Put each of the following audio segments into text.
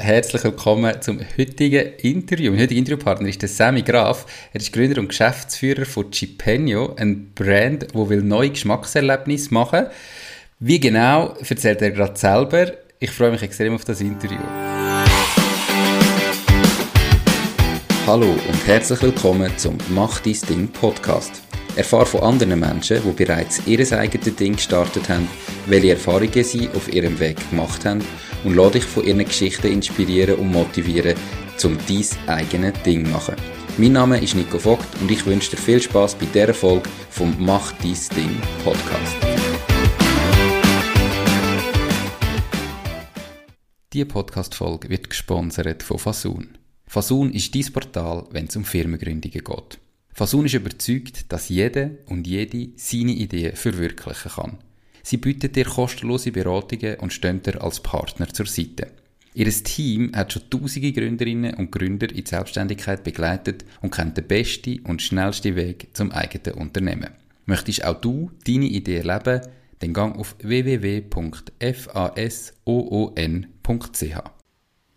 Herzlich willkommen zum heutigen Interview. Mein heutiger Interviewpartner ist der Sammy Graf. Er ist Gründer und Geschäftsführer von Cipenio, ein Brand, wo will neue Geschmackserlebnisse machen. Wie genau, erzählt er gerade selber. Ich freue mich extrem auf das Interview. Hallo und herzlich willkommen zum Mach dein Ding Podcast. Erfahre von anderen Menschen, die bereits ihr eigenes Ding gestartet haben, welche Erfahrungen sie auf ihrem Weg gemacht haben und lade dich von ihren Geschichten inspirieren und motivieren, um dein eigenes Ding zu machen. Mein Name ist Nico Vogt und ich wünsche dir viel Spaß bei dieser Folge vom Mach dein Ding Podcast. Diese Podcast-Folge wird gesponsert von Fasun. Fasun ist dein Portal, wenn es um Firmengründungen geht. Fasun ist überzeugt, dass jeder und jede seine Ideen verwirklichen kann. Sie bietet dir kostenlose Beratungen und stehen dir als Partner zur Seite. Ihr Team hat schon tausende Gründerinnen und Gründer in die Selbstständigkeit begleitet und kennt den besten und schnellsten Weg zum eigenen Unternehmen. Möchtest auch du deine Idee erleben? Dann gang auf www.fasoon.ch.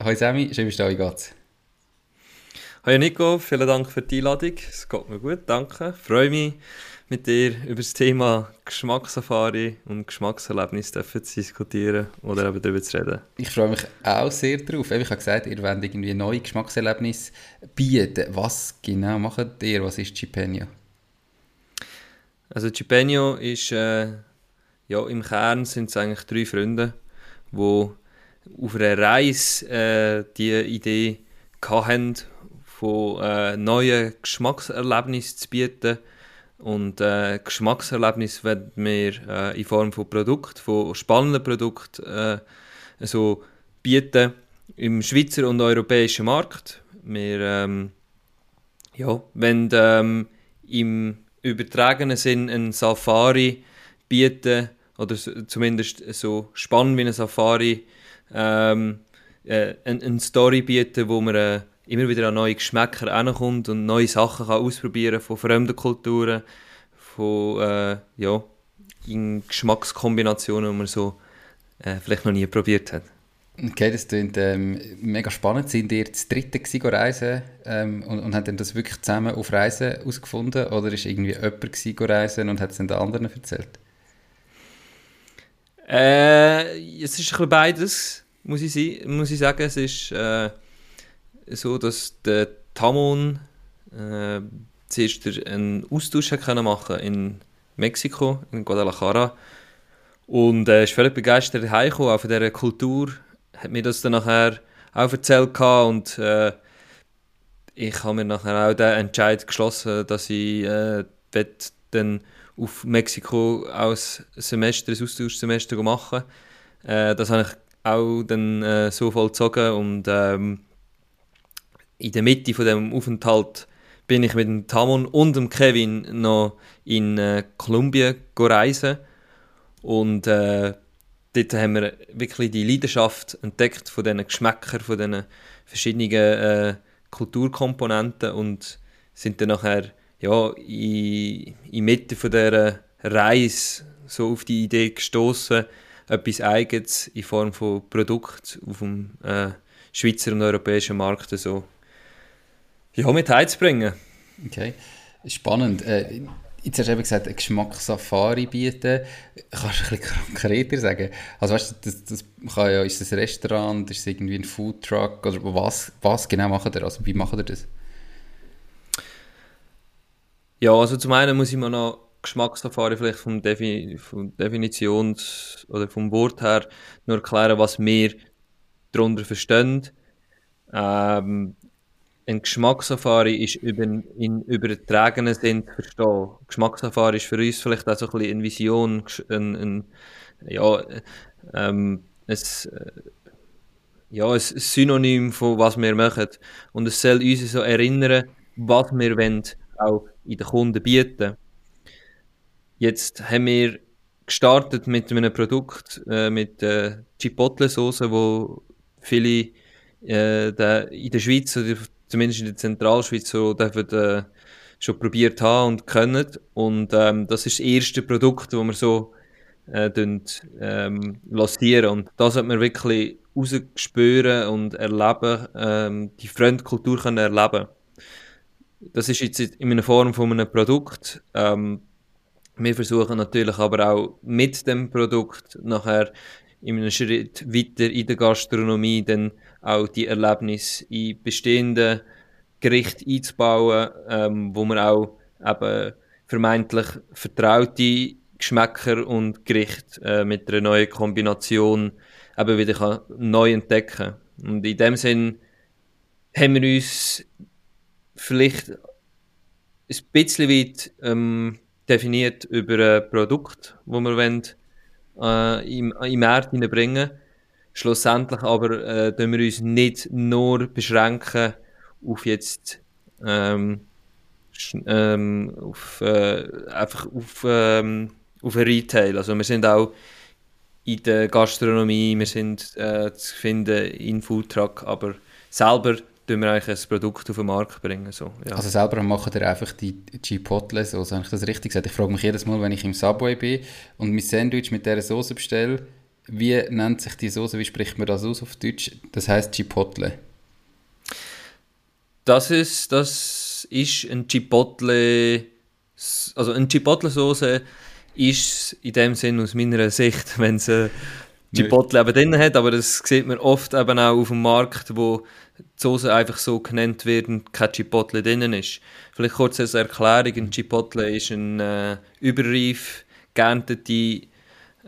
Hallo Sammy, schön bist du da, wie geht's? Hallo Nico, vielen Dank für die Einladung. Es geht mir gut, danke. Ich freue mich, mit dir über das Thema Geschmackssafari und Geschmackserlebnis zu diskutieren oder eben darüber zu reden. Ich freue mich auch sehr darauf. Ich habe gesagt, ihr wollt irgendwie neue Geschmackserlebnisse bieten. Was genau macht ihr? Was ist Cipenio? Also Cipenio ist, äh, ja, im Kern sind es eigentlich drei Freunde, die auf einer Reise äh, die Idee hatten, von äh, neuen Geschmackserlebnissen zu bieten. Und äh, Geschmackserlebnis werden wir äh, in Form von Produkten, von spannenden Produkten äh, so bieten im Schweizer und europäischen Markt. Wir ähm, ja, wenn ähm, im übertragenen Sinn ein Safari bieten oder zumindest so spannend wie ein Safari ähm, äh, eine, eine Story bieten, wo man äh, immer wieder an neue Geschmäcker kommt und neue Sachen kann ausprobieren von fremden Kulturen, von äh, ja, in Geschmackskombinationen, die man so äh, vielleicht noch nie probiert hat. Okay, das klingt ähm, mega spannend. Sind ihr das dritte gewesen, reisen ähm, und, und haben das wirklich zusammen auf Reisen herausgefunden oder ist irgendwie jemand gewesen, reisen und hat es den anderen erzählt? Äh, es ist ein bisschen beides, muss ich, muss ich sagen. Es ist äh, so, dass der Tamon äh, zuerst einen Austausch können machen in Mexiko, in Guadalajara. Und er äh, ist völlig begeistert auch von dieser Kultur. Hat mir das dann nachher auch erzählt und äh, ich habe mir nachher auch den Entscheid geschlossen, dass ich äh, dann auf Mexiko als Semester, ein Austauschsemester machen äh, Das habe ich auch dann äh, so vollzogen und ähm, in der Mitte von dem Aufenthalt bin ich mit dem Tamon und dem Kevin noch in äh, Kolumbien reisen. Und äh, dort haben wir wirklich die Leidenschaft entdeckt von diesen Geschmäckern, von diesen verschiedenen äh, Kulturkomponenten und sind dann nachher ja, in, in Mitte von dieser Reise so auf die Idee gestoßen, etwas Eigenes in Form von Produkt auf dem äh, Schweizer und europäischen Markt so ja, mit heimzubringen. Okay, spannend. Äh, jetzt hast du eben gesagt, eine Geschmackssafari bieten. Kannst du ein bisschen konkreter sagen? Also weißt du, das, das kann ja, ist das ein Restaurant, ist es irgendwie ein Foodtruck oder was, was genau macht ihr? Also wie macht ihr das? Ja, also zum einen muss ich mir noch Geschmackssafari vielleicht vom, Defi vom Definitions- oder vom Wort her nur erklären, was wir darunter verstehen. Ähm, ein Geschmackssafari ist über, in übertragenen Sinn zu verstehen. Geschmackssafari ist für uns vielleicht auch so ein bisschen eine Vision, ein, ein ja, ähm, ein, äh, ja, ein Synonym von was wir machen. Und es soll uns so erinnern, was wir wollen, auch in den Kunden bieten. Jetzt haben wir gestartet mit einem Produkt, äh, mit äh, Chipotle-Soße, wo viele äh, der, in der Schweiz oder zumindest in der Zentralschweiz so dürfen, äh, schon probiert haben und können. Und ähm, das ist das erste Produkt, das wir so äh, ähm, lancieren. Und das hat wir wirklich rausspüren und erleben, ähm, die Fremdkultur können erleben. Das ist jetzt in einer Form von einem Produkt. Ähm, wir versuchen natürlich aber auch mit dem Produkt nachher in einem Schritt weiter in der Gastronomie dann auch die Erlebnisse in bestehenden Gerichten einzubauen, ähm, wo man auch eben vermeintlich vertraute Geschmäcker und Gericht äh, mit einer neuen Kombination eben wieder kann neu entdecken Und in dem Sinn haben wir uns vielleicht ein bisschen weit ähm, definiert über ein Produkt, das wir wollen, äh, im, im Markt hineinbringen Schlussendlich aber äh, wir uns nicht nur beschränken auf jetzt ähm, ähm, auf, äh, einfach auf, ähm, auf Retail. Also wir sind auch in der Gastronomie, wir sind äh, zu finden in Foodtruck, aber selber tun wir eigentlich ein Produkt auf den Markt bringen. So, ja. Also selber machen wir einfach die Chipotle Soße, habe ich das richtig gesagt? Ich frage mich jedes Mal, wenn ich im Subway bin und mein Sandwich mit dieser Soße bestelle, wie nennt sich die Soße, wie spricht man das aus auf Deutsch? Das heißt Chipotle. Das ist, das ist ein Chipotle, also eine Chipotle-Soße ist in dem Sinn aus meiner Sicht, wenn es äh, Chipotle eben drin hat, aber das sieht man oft eben auch auf dem Markt, wo die Soße einfach so genannt wird und kein Chipotle drin ist. Vielleicht kurz als Erklärung, ein Chipotle ist ein äh, überreif geerntete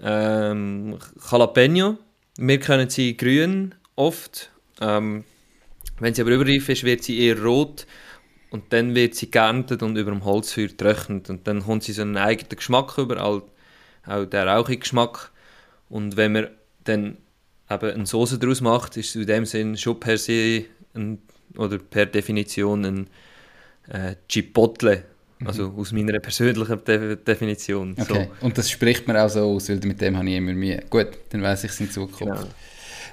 ähm, Jalapeno. Wir können sie grün oft. Ähm, wenn sie aber überreif ist, wird sie eher rot und dann wird sie geerntet und über dem Holzfeuer getrocknet. Und dann kommt sie so einen eigenen Geschmack über, auch, auch der rauchige Geschmack. Und wenn man dann eben eine Soße daraus macht, ist es in dem Sinn schon per se ein, oder per Definition ein äh, Chipotle. Also aus meiner persönlichen De Definition. Okay. So. Und das spricht man auch so aus, weil mit dem habe ich immer Mühe. Gut, dann weiß ich es in Zukunft. Genau.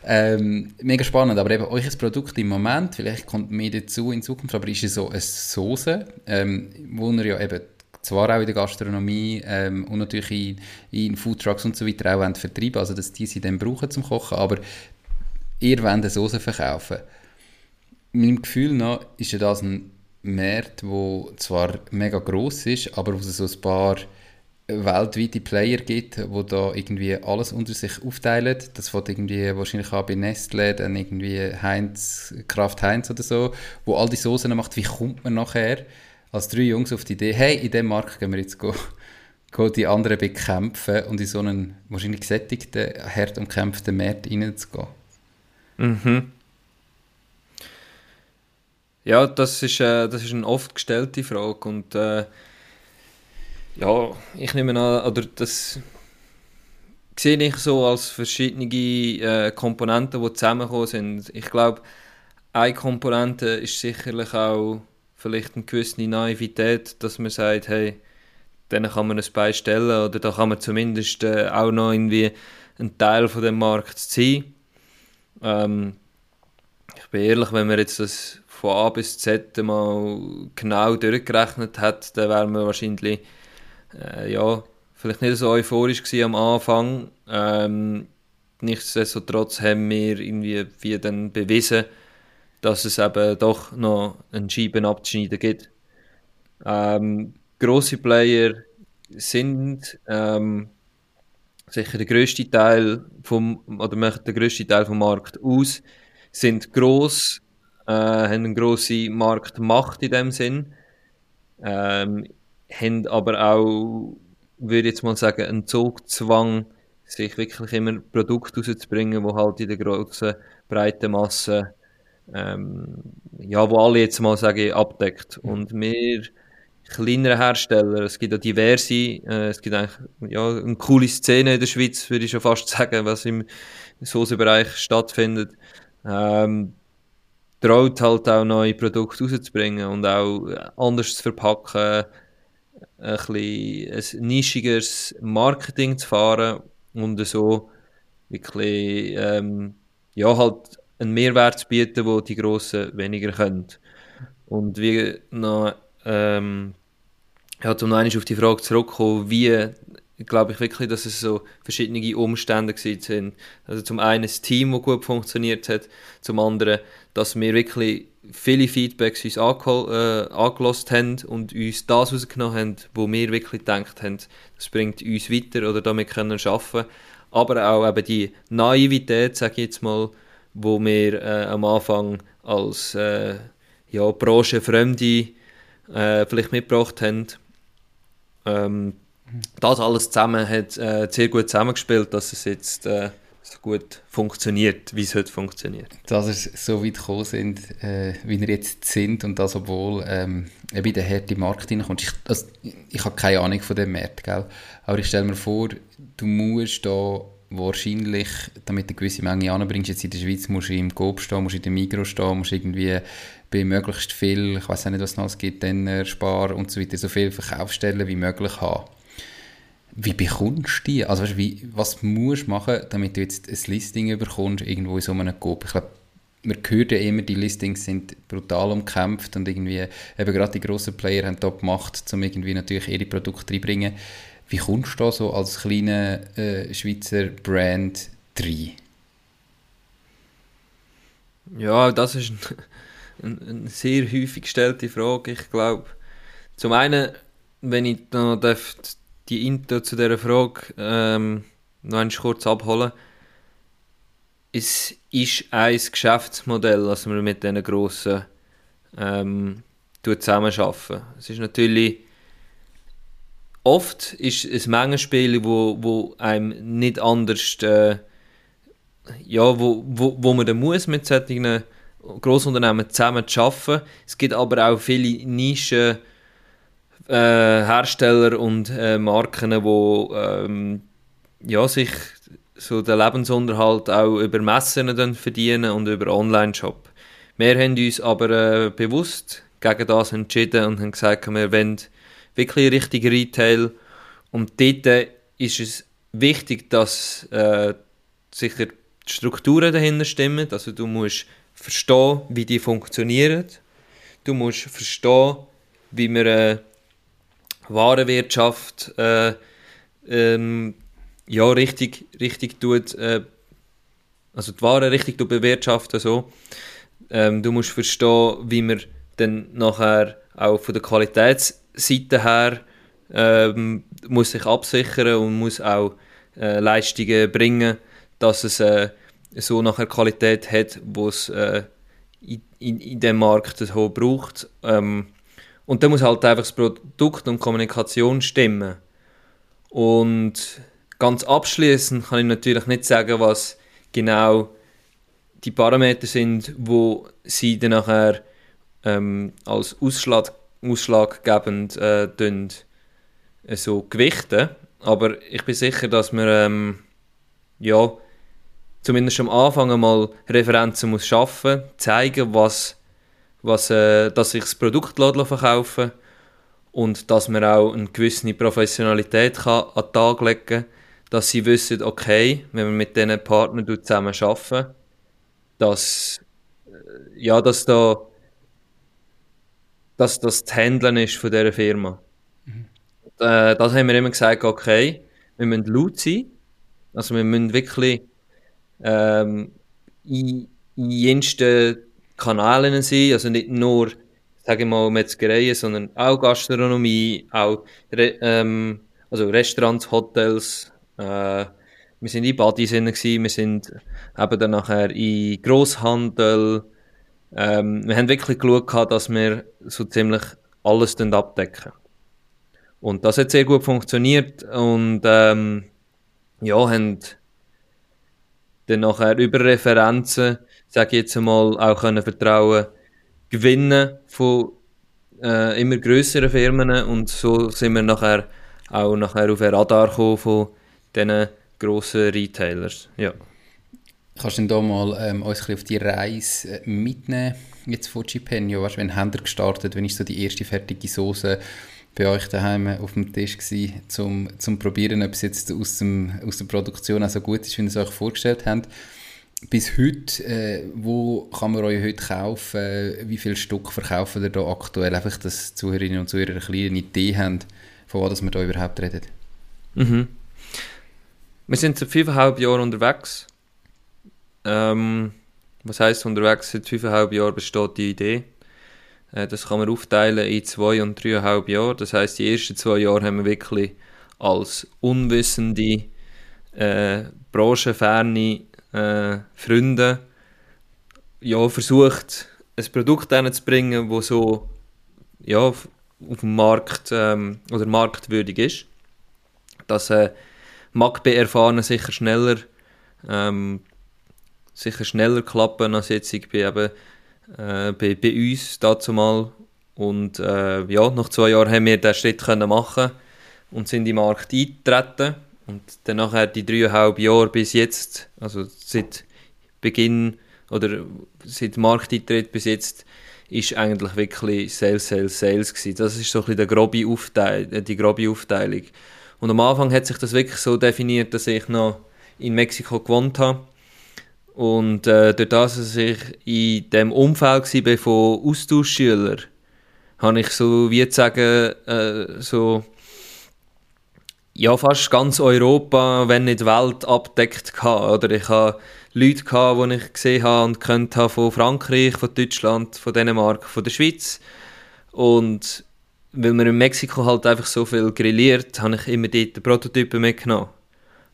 Ähm, mega spannend, aber eben euch Produkt im Moment, vielleicht kommt mehr dazu in Zukunft, aber ist es so eine Soße, ähm, wo ihr ja eben zwar auch in der Gastronomie ähm, und natürlich in, in Foodtrucks und so weiter auch vertreiben, also dass die sie dann brauchen zum Kochen, aber ihr wollt eine Soße verkaufen. Meinem Gefühl nach ist ja das ein Markt, der zwar mega groß ist, aber wo es so ein paar weltweite Player gibt, wo da irgendwie alles unter sich aufteilen. Das wird irgendwie wahrscheinlich auch bei Nestle, dann irgendwie Heinz, Kraft Heinz oder so, wo all die Soßen macht. Wie kommt man nachher als drei Jungs auf die Idee, hey, in dem Markt gehen wir jetzt go, go die anderen bekämpfen und in so einen wahrscheinlich gesättigten, hart umkämpften Markt reinzugehen? Mhm. Ja, das ist, äh, das ist eine oft gestellte Frage und äh, ja, ich nehme an, oder das sehe ich so als verschiedene äh, Komponenten, die zusammengekommen sind. Ich glaube, eine Komponente ist sicherlich auch vielleicht eine gewisse Naivität, dass man sagt, hey, denen kann man ein Bein oder da kann man zumindest äh, auch noch irgendwie ein Teil von dem Markt ziehen. Ähm, ich bin ehrlich, wenn man jetzt das von A bis Z mal genau durchgerechnet hat, dann wären wir wahrscheinlich äh, ja, vielleicht nicht so euphorisch am Anfang. Ähm, nichtsdestotrotz haben wir irgendwie wie dann bewiesen, dass es eben doch noch einen Scheiben abzuschneiden gibt. Ähm, grosse Player sind ähm, sicher der größte Teil vom oder machen den Teil vom Markt aus, sind gross, äh, haben eine grosse Marktmacht in dem Sinn. Ähm, haben aber auch, würde ich jetzt mal sagen, einen Zugzwang, sich wirklich immer Produkte rauszubringen, die halt in der grossen, breiten Masse, ähm, ja, wo alle jetzt mal sagen, abdeckt. Und wir kleinere Hersteller, es gibt auch diverse, äh, es gibt eigentlich, ja, eine coole Szene in der Schweiz, würde ich schon fast sagen, was im Soßenbereich stattfindet. Ähm, traut halt auch neue Produkte rauszubringen und auch anders zu verpacken, ein, bisschen ein nischigeres Marketing zu fahren und so wirklich ähm, ja, halt einen Mehrwert zu bieten, wo die Grossen weniger können. Und wie noch, ähm, ja, um noch auf die Frage zurückzukommen, wie glaube ich wirklich, dass es so verschiedene Umstände sind. Also zum einen das Team, das gut funktioniert hat, zum anderen, dass wir wirklich viele Feedbacks uns äh, angelost haben und uns das rausgenommen haben, wo wir wirklich gedacht haben, das bringt uns weiter oder damit können wir arbeiten. Aber auch eben die Naivität, sage ich jetzt mal, wo wir äh, am Anfang als äh, ja, Branchenfremde äh, vielleicht mitgebracht haben. Ähm, das alles zusammen hat äh, sehr gut zusammengespielt, dass es jetzt äh, so gut funktioniert, wie es heute funktioniert. Dass wir so weit gekommen sind, äh, wie wir jetzt sind und das, obwohl ähm, eben in den Markt reinkommt. Ich, also, ich habe keine Ahnung von dem Markt, gell? aber ich stelle mir vor, du musst da wahrscheinlich, damit du eine gewisse Menge anbringst, jetzt in der Schweiz musst du im Coop stehen, musst in der Migros stehen, musst irgendwie bei möglichst viel, ich weiß nicht, was es noch gibt, dann äh, sparen und so weiter, so viele Verkaufsstellen wie möglich haben. Wie bekommst du die? Also weißt, wie, was musst du machen, damit du jetzt ein Listing bekommst, irgendwo in so einem Coop? Ich glaube, man hört ja immer, die Listings sind brutal umkämpft und irgendwie, eben gerade die grossen Player haben da gemacht, um irgendwie natürlich ihre Produkte reinbringen. Wie kommst du da so als kleiner äh, Schweizer Brand rein? Ja, das ist eine, eine sehr häufig gestellte Frage. Ich glaube, zum einen, wenn ich noch die Intro zu dieser Frage ähm, noch kurz abholen es ist ein Geschäftsmodell, das wir mit diesen grossen ähm, zusammenarbeiten. Es ist natürlich oft ist es Mengenspiel, wo, wo einem nicht anders äh, ja, wo, wo, wo man dann muss mit solchen Grossunternehmen zusammen zu arbeiten. Es gibt aber auch viele Nischen äh, Hersteller und äh, Marken, die ähm, ja, sich so den Lebensunterhalt auch über Messen dann verdienen und über Online-Shop. Wir haben uns aber äh, bewusst gegen das entschieden und haben gesagt, wir wollen wirklich richtig Retail. Und dort ist es wichtig, dass äh, sicher die Strukturen dahinter stimmen. Also du musst verstehen, wie die funktionieren. Du musst verstehen, wie man äh, Warenwirtschaft äh, ähm, ja, richtig, richtig tut, äh, also die Waren richtig bewirtschaften. So. Ähm, du musst verstehen, wie man dann nachher auch von der Qualitätsseite her ähm, muss sich absichern und muss auch äh, Leistungen bringen, dass es äh, so nachher Qualität hat, wo es äh, in, in, in dem Markt so braucht. Ähm, und dann muss halt einfach das Produkt und Kommunikation stimmen. Und ganz abschließend kann ich natürlich nicht sagen, was genau die Parameter sind, wo sie dann nachher ähm, als Ausschlag, ausschlaggebend äh, dünn, äh, so gewichten. Aber ich bin sicher, dass wir ähm, ja, zumindest am Anfang einmal Referenzen muss schaffen, zeigen, was, was äh, dass ich das Produkt verkaufen und dass man auch eine gewisse Professionalität kann an den Tag legen kann, dass sie wissen, okay, wenn wir mit diesen Partnern zusammen arbeiten, dass äh, ja, dass da dass das das Handeln ist von dieser Firma. Mhm. Äh, das haben wir immer gesagt, okay, wir müssen laut sein, also wir müssen wirklich ähm, in, in jensten Kanälen sein, also nicht nur, sage ich mal, Metzgereien, sondern auch Gastronomie, auch Re ähm, also Restaurants, Hotels, äh, wir sind in Badis wir sind eben dann nachher in Grosshandel, ähm, wir haben wirklich geschaut, dass wir so ziemlich alles abdecken. Und das hat sehr gut funktioniert und ähm, ja, haben dann nachher über Referenzen, sage jetzt einmal, auch können Vertrauen gewinnen von äh, immer größeren Firmen und so sind wir nachher auch nachher auf den Radar gekommen von diesen grossen Retailers. Ja. Kannst du da mal ähm, uns auf die Reise äh, mitnehmen, jetzt von Chipenio? Weißt, wenn haben ihr gestartet, wenn ist so die erste fertige Soße bei euch daheim auf dem Tisch gewesen, zum, zum probieren, ob es jetzt aus, dem, aus der Produktion auch so gut ist, wie ihr es euch vorgestellt habt. Bis heute, äh, wo kann man euch heute kaufen? wie viele Stück verkaufen ihr da aktuell? Einfach, dass Zuhörerinnen und Zuhörer eine kleine Idee haben, von was wir da überhaupt reden. Mhm. Wir sind seit fünfeinhalb Jahren unterwegs. Ähm, was heisst unterwegs? Seit fünfeinhalb Jahren besteht die Idee. Äh, das kann man aufteilen in zwei und dreieinhalb Jahre. Das heisst, die ersten zwei Jahre haben wir wirklich als unwissende, äh, branchenferne äh, Freunde ja, versucht, ein Produkt zu das so ja, auf, dem Markt ähm, oder marktwürdig ist. Das äh, mag bei Erfahrenen sicher schneller ähm, sicher schneller klappen als jetzt bei, eben, äh, bei, bei uns dazu mal. Und äh, ja, nach zwei Jahren haben wir diesen Schritt können machen und sind in den Markt eingetreten. Und dann nachher die dreieinhalb Jahre bis jetzt, also seit Beginn oder seit Markteintritt bis jetzt, ist eigentlich wirklich Sales, Sales, Sales gewesen. Das ist so ein bisschen die grobe, Aufteil die grobe Aufteilung. Und am Anfang hat sich das wirklich so definiert, dass ich noch in Mexiko gewohnt habe. Und äh, durch das, dass ich in dem Umfeld war von Austauschschülern, habe ich so, wie zu sagen, äh, so, ja, fast ganz Europa, wenn nicht Welt, abdeckt gehabt. Oder ich habe Leute gehabt, die ich gesehen habe und kennt habe von Frankreich, von Deutschland, von Dänemark, von der Schweiz. Und weil man in Mexiko halt einfach so viel grilliert, habe ich immer dort Prototypen mitgenommen.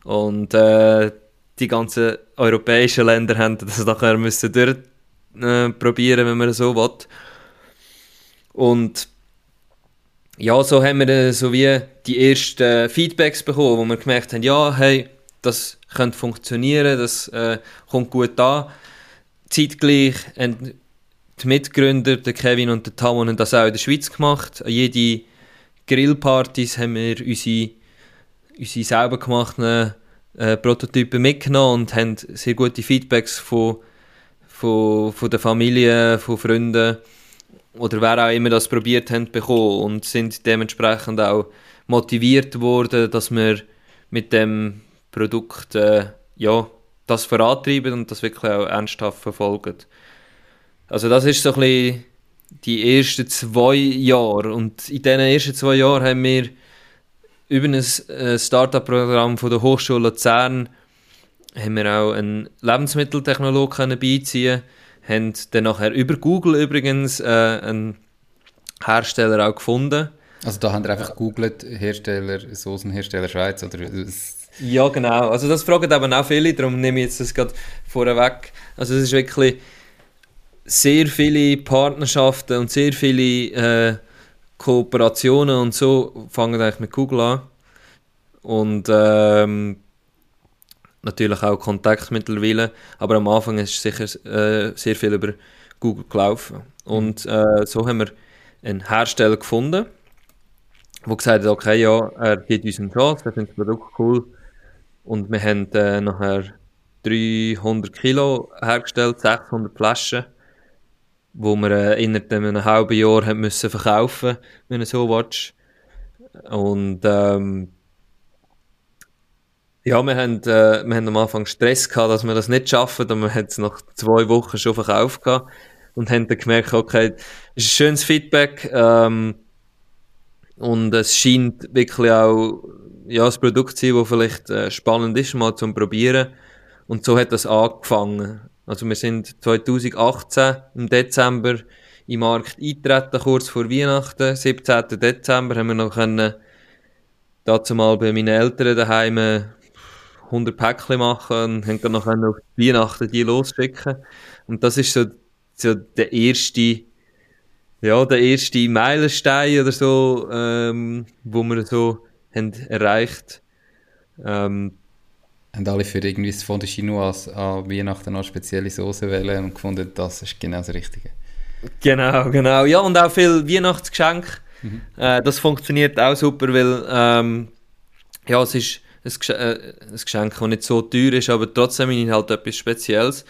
Und äh, die ganzen europäischen Länder haben das nachher müssen durchprobieren, äh, wenn man so will. Und ja, so haben wir so wie die ersten Feedbacks bekommen, wo wir gemerkt haben, ja, hey, das könnte funktionieren, das äh, kommt gut an. Zeitgleich haben die Mitgründer, der Kevin und der Tamon, haben das auch in der Schweiz gemacht. An jede Grillpartys haben wir unsere, unsere selber gemachten äh, Prototypen mitgenommen und haben sehr gute Feedbacks von, von, von der Familie, von Freunden oder wer auch immer das probiert haben bekommen und sind dementsprechend auch motiviert worden, dass wir mit dem Produkt äh, ja, das vorantreiben und das wirklich auch ernsthaft verfolgen. Also das ist so ein bisschen die ersten zwei Jahre und in diesen ersten zwei Jahren haben wir über ein äh, Startup-Programm von der Hochschule Luzern haben wir auch einen Lebensmitteltechnolog beiziehen haben dann nachher über Google übrigens äh, einen Hersteller auch gefunden. Also da haben wir einfach gegoogelt, Hersteller, Soßenhersteller Schweiz oder... Ja, genau. Also das fragen eben auch viele, darum nehme ich jetzt das gerade vorweg. Also es ist wirklich sehr viele Partnerschaften und sehr viele äh, Kooperationen und so fangen eigentlich mit Google an. Und ähm, natürlich auch Kontakt mittlerweile, aber am Anfang ist sicher äh, sehr viel über Google gelaufen. Und äh, so haben wir einen Hersteller gefunden, der gesagt hat, okay, ja, er gibt uns eine Chance, er findet das Produkt cool. Und wir haben nachher 300 Kilo hergestellt, 600 Flaschen wo wir äh, innerhalb einem halben Jahr haben müssen verkaufen, wenn so willst. Und ja, wir haben, äh, wir haben am Anfang Stress gehabt, dass wir das nicht schaffen, aber wir haben es nach zwei Wochen schon verkauft gehabt und haben dann gemerkt, okay, es ist ein schönes Feedback ähm, und es scheint wirklich auch ja, das Produkt zu sein, das vielleicht äh, spannend ist, mal zum Probieren. Und so hat das angefangen. Also wir sind 2018 im Dezember im Markt eingetreten, kurz vor Weihnachten. 17. Dezember haben wir noch können, dazu mal bei meinen Eltern daheim 100 Päckchen machen und haben dann noch auf Weihnachten die losschicken. Und das ist so, so der erste, ja, der erste Meilenstein oder so, ähm, wo wir so haben erreicht. Ähm, haben alle für irgendwie das Fond de Chinois an Weihnachten noch spezielle Soße wählen und gefunden, das ist genau das Richtige. Genau, genau. Ja, und auch viel Weihnachtsgeschenk. Mhm. Äh, das funktioniert auch super, weil ähm, ja, es ist äh, ein Geschenk, das nicht so teuer ist, aber trotzdem halt etwas Spezielles.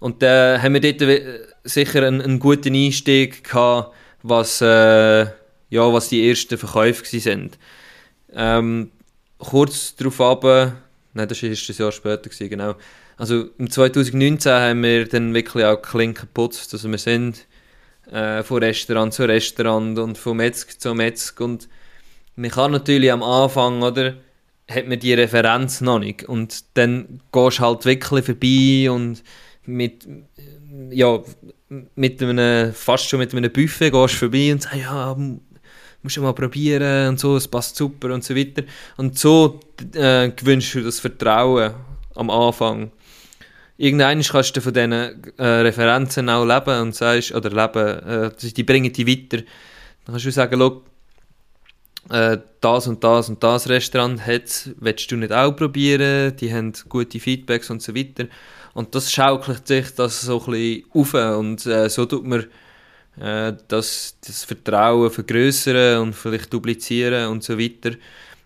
Und da äh, haben wir dort sicher einen, einen, guten Einstieg gehabt, was, äh, ja, was die ersten Verkäufe waren. Ähm, kurz darauf aber Nein, das war ein Jahr später, gewesen, genau. Also im 2019 haben wir dann wirklich auch Klinken geputzt. Also wir sind äh, von Restaurant zu Restaurant und von Metzg zu Metzg. Und man kann natürlich am Anfang, oder, hat man die Referenz noch nicht. Und dann gehst du halt wirklich vorbei und mit, ja, mit einem, fast schon mit einem Buffet gehst du vorbei und sagst, ja, musst du mal probieren und so, es passt super und so weiter. Und so äh, gewünscht du das Vertrauen am Anfang. Irgendwann kannst du von diesen äh, Referenzen auch leben und sagst, oder leben, äh, die bringen dich weiter. Dann kannst du sagen, look, äh, das und das und das Restaurant hat, willst du nicht auch probieren? Die haben gute Feedbacks und so weiter. Und das schaukelt sich das so ein bisschen auf und äh, so tut man äh, das, das Vertrauen vergrößern und vielleicht duplizieren und so weiter.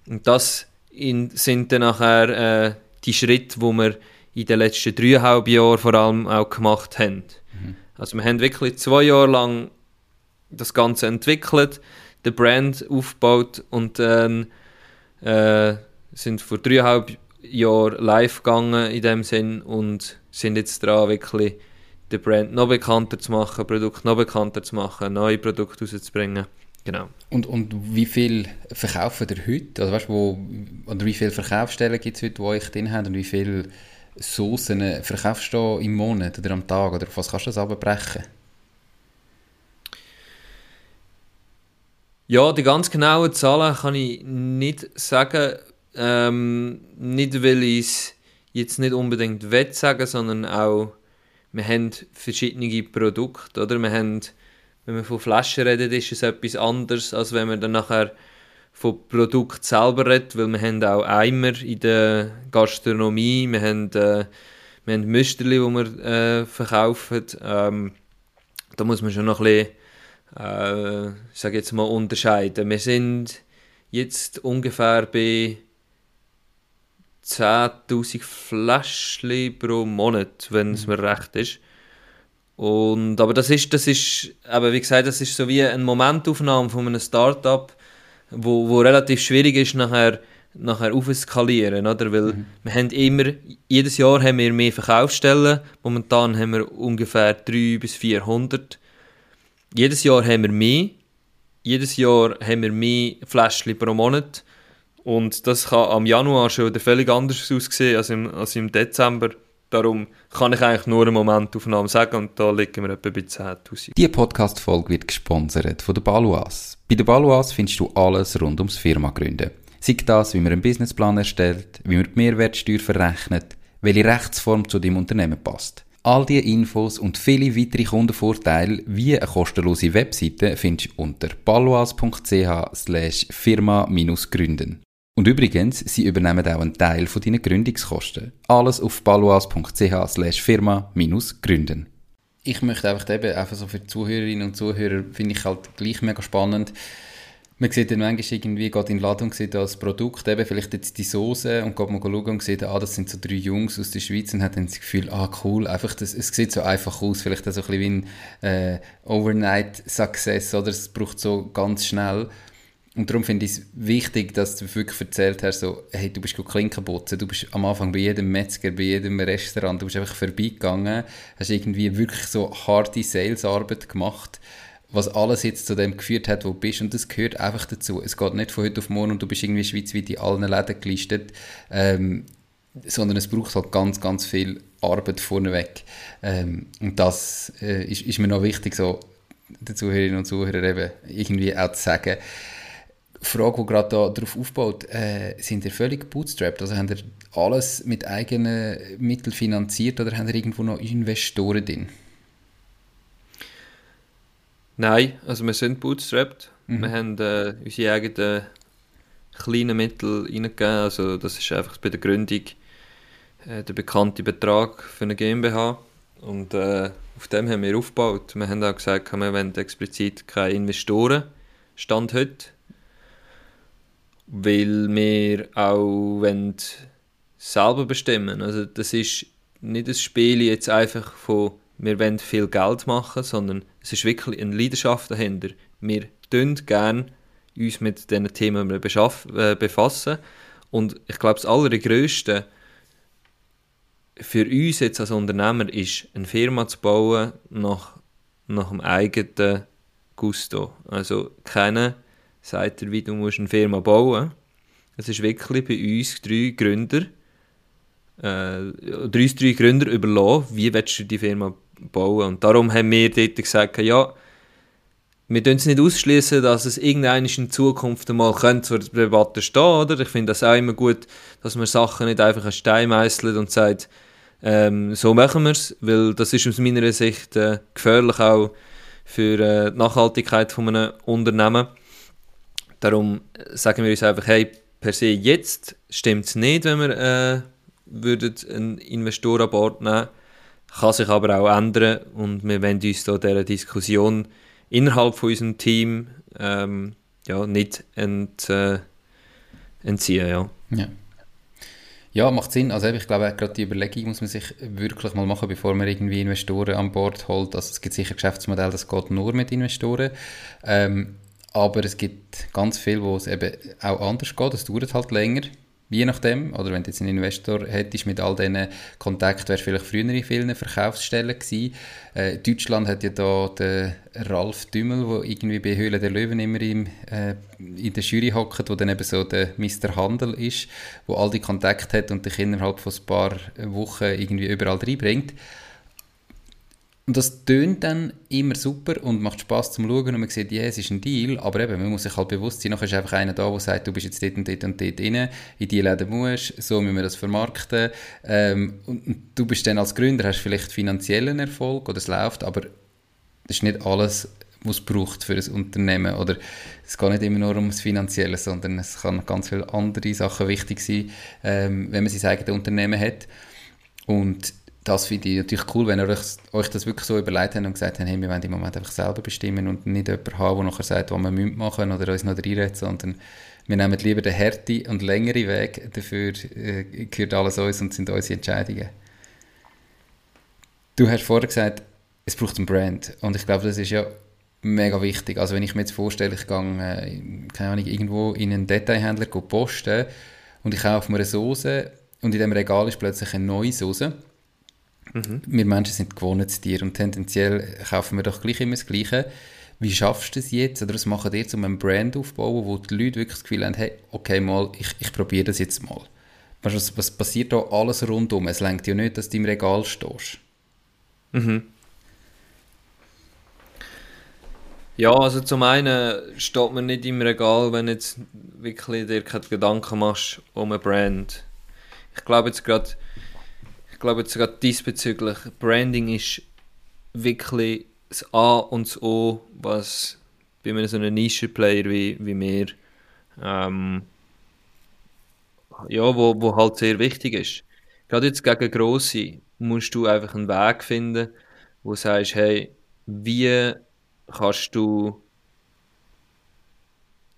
Und das in, sind dann nachher äh, die Schritte, wo wir in den letzten dreieinhalb Jahren vor allem auch gemacht haben. Mhm. Also wir haben wirklich zwei Jahre lang das Ganze entwickelt, den Brand aufgebaut und dann äh, sind vor dreieinhalb Jahren live gegangen in dem Sinn und sind jetzt dran, wirklich den Brand noch bekannter zu machen, Produkt noch bekannter zu machen, neue Produkte rauszubringen. Genau. Und, und wie viel verkaufen ihr heute? Also weißt, wo, oder wie viele Verkaufsstellen gibt es heute, die euch drin haben und wie viele Soßen verkaufst du im Monat oder am Tag oder was kannst du das abbrechen? Ja, die ganz genauen Zahlen kann ich nicht sagen. Ähm, nicht, weil ich es jetzt nicht unbedingt will sagen, sondern auch wir haben verschiedene Produkte, oder? Wir haben, wenn man von Flaschen redet, ist es etwas anderes, als wenn man dann nachher vom Produkt selber redet, weil wir haben auch Eimer in der Gastronomie, wir haben, äh, wir haben Müsterli, die wir äh, verkaufen. Ähm, da muss man schon noch ein bisschen, äh, ich sage jetzt mal, unterscheiden. Wir sind jetzt ungefähr bei 10.000 Fläschchen pro Monat, wenn es mhm. mir recht ist. Und, aber das ist, das ist, aber wie gesagt, das ist so wie eine Momentaufnahme von einem Startup, wo, wo relativ schwierig ist, nachher, nachher aufzuskalieren, oder? Weil mhm. wir haben immer, jedes Jahr haben wir mehr Verkaufsstellen, momentan haben wir ungefähr 300 bis 400. Jedes Jahr haben wir mehr, jedes Jahr haben wir mehr Fläschchen pro Monat und das kann am Januar schon wieder völlig anders aussehen als im, als im Dezember. Darum kann ich eigentlich nur eine Momentaufnahme sagen und da liegen wir etwa bei 10'000. Diese Podcast-Folge wird gesponsert von der Baluas. Bei der Baluas findest du alles rund ums Firma gründen. Sei das, wie man einen Businessplan erstellt, wie man die Mehrwertsteuer verrechnet, welche Rechtsform zu deinem Unternehmen passt. All diese Infos und viele weitere Kundenvorteile wie eine kostenlose Webseite findest du unter slash firma-gründen. Und übrigens, sie übernehmen auch einen Teil von deinen Gründungskosten. Alles auf slash firma-gründen. Ich möchte einfach eben, einfach so für die Zuhörerinnen und Zuhörer, finde ich halt gleich mega spannend. Man sieht dann manchmal irgendwie, geht in den Laden und sieht das Produkt, eben vielleicht jetzt die Soße und geht mal schauen und sieht, ah, das sind so drei Jungs aus der Schweiz und hat dann das Gefühl, ah, cool, einfach das, es sieht so einfach aus, vielleicht so ein bisschen wie ein äh, Overnight-Success, oder? Es braucht so ganz schnell. Und darum finde ich es wichtig, dass du wirklich erzählt hast, so, hey, du bist Klinken putzen, du bist am Anfang bei jedem Metzger, bei jedem Restaurant, du bist einfach vorbeigegangen, hast irgendwie wirklich so harte Salesarbeit gemacht, was alles jetzt zu dem geführt hat, wo du bist und das gehört einfach dazu. Es geht nicht von heute auf morgen und du bist irgendwie schweizweit in allen Läden gelistet, ähm, sondern es braucht halt ganz, ganz viel Arbeit vorneweg. Ähm, und das äh, ist, ist mir noch wichtig, so den Zuhörerinnen und Zuhörern eben irgendwie auch zu sagen, Frage, die gerade da darauf aufbaut, äh, sind ihr völlig bootstrapped? Also haben ihr alles mit eigenen Mitteln finanziert oder haben ihr irgendwo noch Investoren drin? Nein, also wir sind bootstrapped. Mhm. Wir haben äh, unsere eigenen kleinen Mittel reingegeben. Also das ist einfach bei der Gründung äh, der bekannte Betrag für eine GmbH. Und äh, auf dem haben wir aufgebaut. Wir haben auch gesagt, wir wollen explizit keine Investoren. Stand heute weil wir auch selber bestimmen Also das ist nicht ein Spiel jetzt einfach von wir wollen viel Geld machen, sondern es ist wirklich eine Leidenschaft dahinter. Wir tun gerne uns mit diesen Themen äh, befassen und ich glaube, das Allergrößte für uns jetzt als Unternehmer ist, eine Firma zu bauen nach, nach dem eigenen Gusto. Also keine sagt er, wie du musst eine Firma bauen Es ist wirklich bei uns drei Gründer, äh, drei, drei Gründer überlassen, wie willst du die Firma bauen. Und darum haben wir dort gesagt, ja, wir dürfen es nicht ausschließen, dass es irgendwann in Zukunft einmal zur Debatte stehen oder? Ich finde das auch immer gut, dass man Sachen nicht einfach an Stein meißelt und sagt, ähm, so machen wir es, weil das ist aus meiner Sicht äh, gefährlich auch für äh, die Nachhaltigkeit von einem Unternehmen. Darum sagen wir uns einfach, hey, per se jetzt stimmt es nicht, wenn wir äh, würden einen Investor an Bord nehmen kann sich aber auch ändern und wir wollen uns da dieser Diskussion innerhalb von unserem Team ähm, ja, nicht ent, äh, entziehen. Ja. ja. Ja, macht Sinn. Also ich glaube, gerade die Überlegung muss man sich wirklich mal machen, bevor man irgendwie Investoren an Bord holt. Also es gibt sicher Geschäftsmodelle, das geht nur mit Investoren. Ähm, aber es gibt ganz viel, wo es eben auch anders geht. Es dauert halt länger. Je nachdem, oder wenn du jetzt einen Investor hättest mit all diesen Kontakten, wärst du vielleicht früher in vielen Verkaufsstellen gewesen. Äh, Deutschland hat ja da den Ralf Dümmel, der irgendwie bei Höhle der Löwen immer im, äh, in der Jury hockt, wo dann eben so der Mr. Handel ist, wo all die Kontakte hat und dich innerhalb von ein paar Wochen irgendwie überall reinbringt. Und das tönt dann immer super und macht Spaß zum Schauen und man sieht, ja, es ist ein Deal, aber eben, man muss sich halt bewusst sein, nachher ist einfach einer da, der sagt, du bist jetzt dort und dort und dort drin, in die Läden musst, so müssen wir das vermarkten. Ähm, und du bist dann als Gründer, hast vielleicht finanziellen Erfolg oder es läuft, aber das ist nicht alles, was es braucht für ein Unternehmen. Oder es geht nicht immer nur ums Finanzielle, sondern es kann ganz viele andere Sachen wichtig sein, ähm, wenn man sein eigenes Unternehmen hat. Und das finde ich natürlich cool, wenn ihr euch, euch das wirklich so überlegt habt und gesagt habt, hey, wir wollen im Moment einfach selber bestimmen und nicht jemanden haben, der nachher sagt, was wir machen müssen oder uns noch reinredet, sondern wir nehmen lieber den härten und längeren Weg, dafür äh, gehört alles uns und sind unsere Entscheidungen. Du hast vorher gesagt, es braucht einen Brand und ich glaube, das ist ja mega wichtig. Also wenn ich mir jetzt vorstelle, ich gehe, äh, keine Ahnung, irgendwo in einen Detailhändler posten und ich kaufe mir eine Soße und in dem Regal ist plötzlich eine neue Soße, Mhm. Wir Menschen sind gewohnt Tiere und tendenziell kaufen wir doch gleich immer das Gleiche. Wie schaffst du es jetzt, oder was machen dir, um einen Brand aufzubauen, wo die Leute wirklich das Gefühl haben, hey, okay, mal, ich, ich probiere das jetzt mal. Was, was passiert da alles rundum? Es lenkt ja nicht, dass du im Regal stehst. Mhm. Ja, also zum einen steht man nicht im Regal, wenn jetzt wirklich dir keine Gedanken machst um eine Brand. Ich glaube jetzt gerade, ich glaube jetzt gerade diesbezüglich, Branding ist wirklich das A und das O, was bei einem so einem Nischenplayer wie, wie mir, ähm, ja, wo, wo halt sehr wichtig ist. Gerade jetzt gegen Grosse musst du einfach einen Weg finden, wo du sagst, hey, wie kannst du,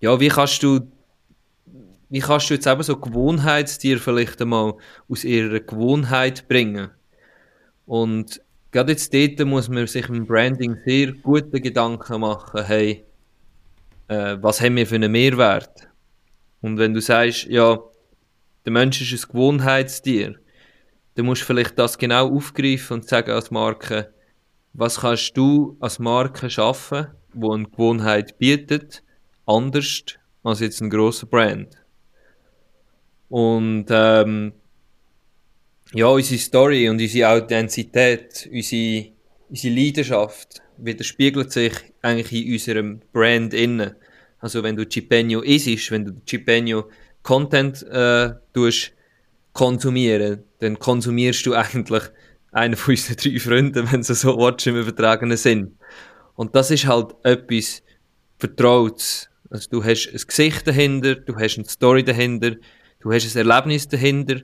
ja, wie kannst du wie kannst du jetzt eben so Gewohnheitstiere vielleicht einmal aus ihrer Gewohnheit bringen? Und gerade jetzt dort muss man sich im Branding sehr gute Gedanken machen, hey, äh, was haben wir für einen Mehrwert? Und wenn du sagst, ja, der Mensch ist ein Gewohnheitstier, dann musst du vielleicht das genau aufgreifen und sagen als Marke, was kannst du als Marke schaffen, wo eine Gewohnheit bietet, anders als jetzt ein großer Brand. Und ähm, ja, unsere Story und unsere Authentizität, unsere, unsere Leidenschaft widerspiegelt sich eigentlich in unserem Brand innen. Also wenn du Chipenio isst, wenn du Chipenio Content äh, tust, konsumieren, dann konsumierst du eigentlich einen von unseren drei Freunden, wenn sie so Watch im übertragenen Sinn. Und das ist halt etwas Vertrautes. Also du hast ein Gesicht dahinter, du hast eine Story dahinter, du hast ein Erlebnis dahinter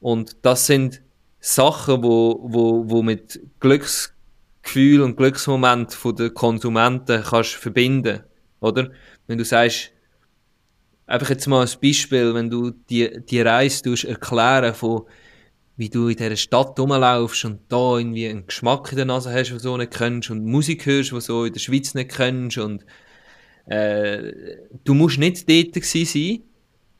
und das sind Sachen, wo, wo, wo mit Glücksgefühl und Glücksmoment von den Konsumenten kannst verbinden, oder? Wenn du sagst, einfach jetzt mal ein Beispiel, wenn du die, die Reise tust, erklären von, wie du in dieser Stadt rumlaufst und da irgendwie einen Geschmack in der Nase hast, den du so nicht kennst und Musik hörst, die du so in der Schweiz nicht kennst und äh, du musst nicht dort gewesen sein,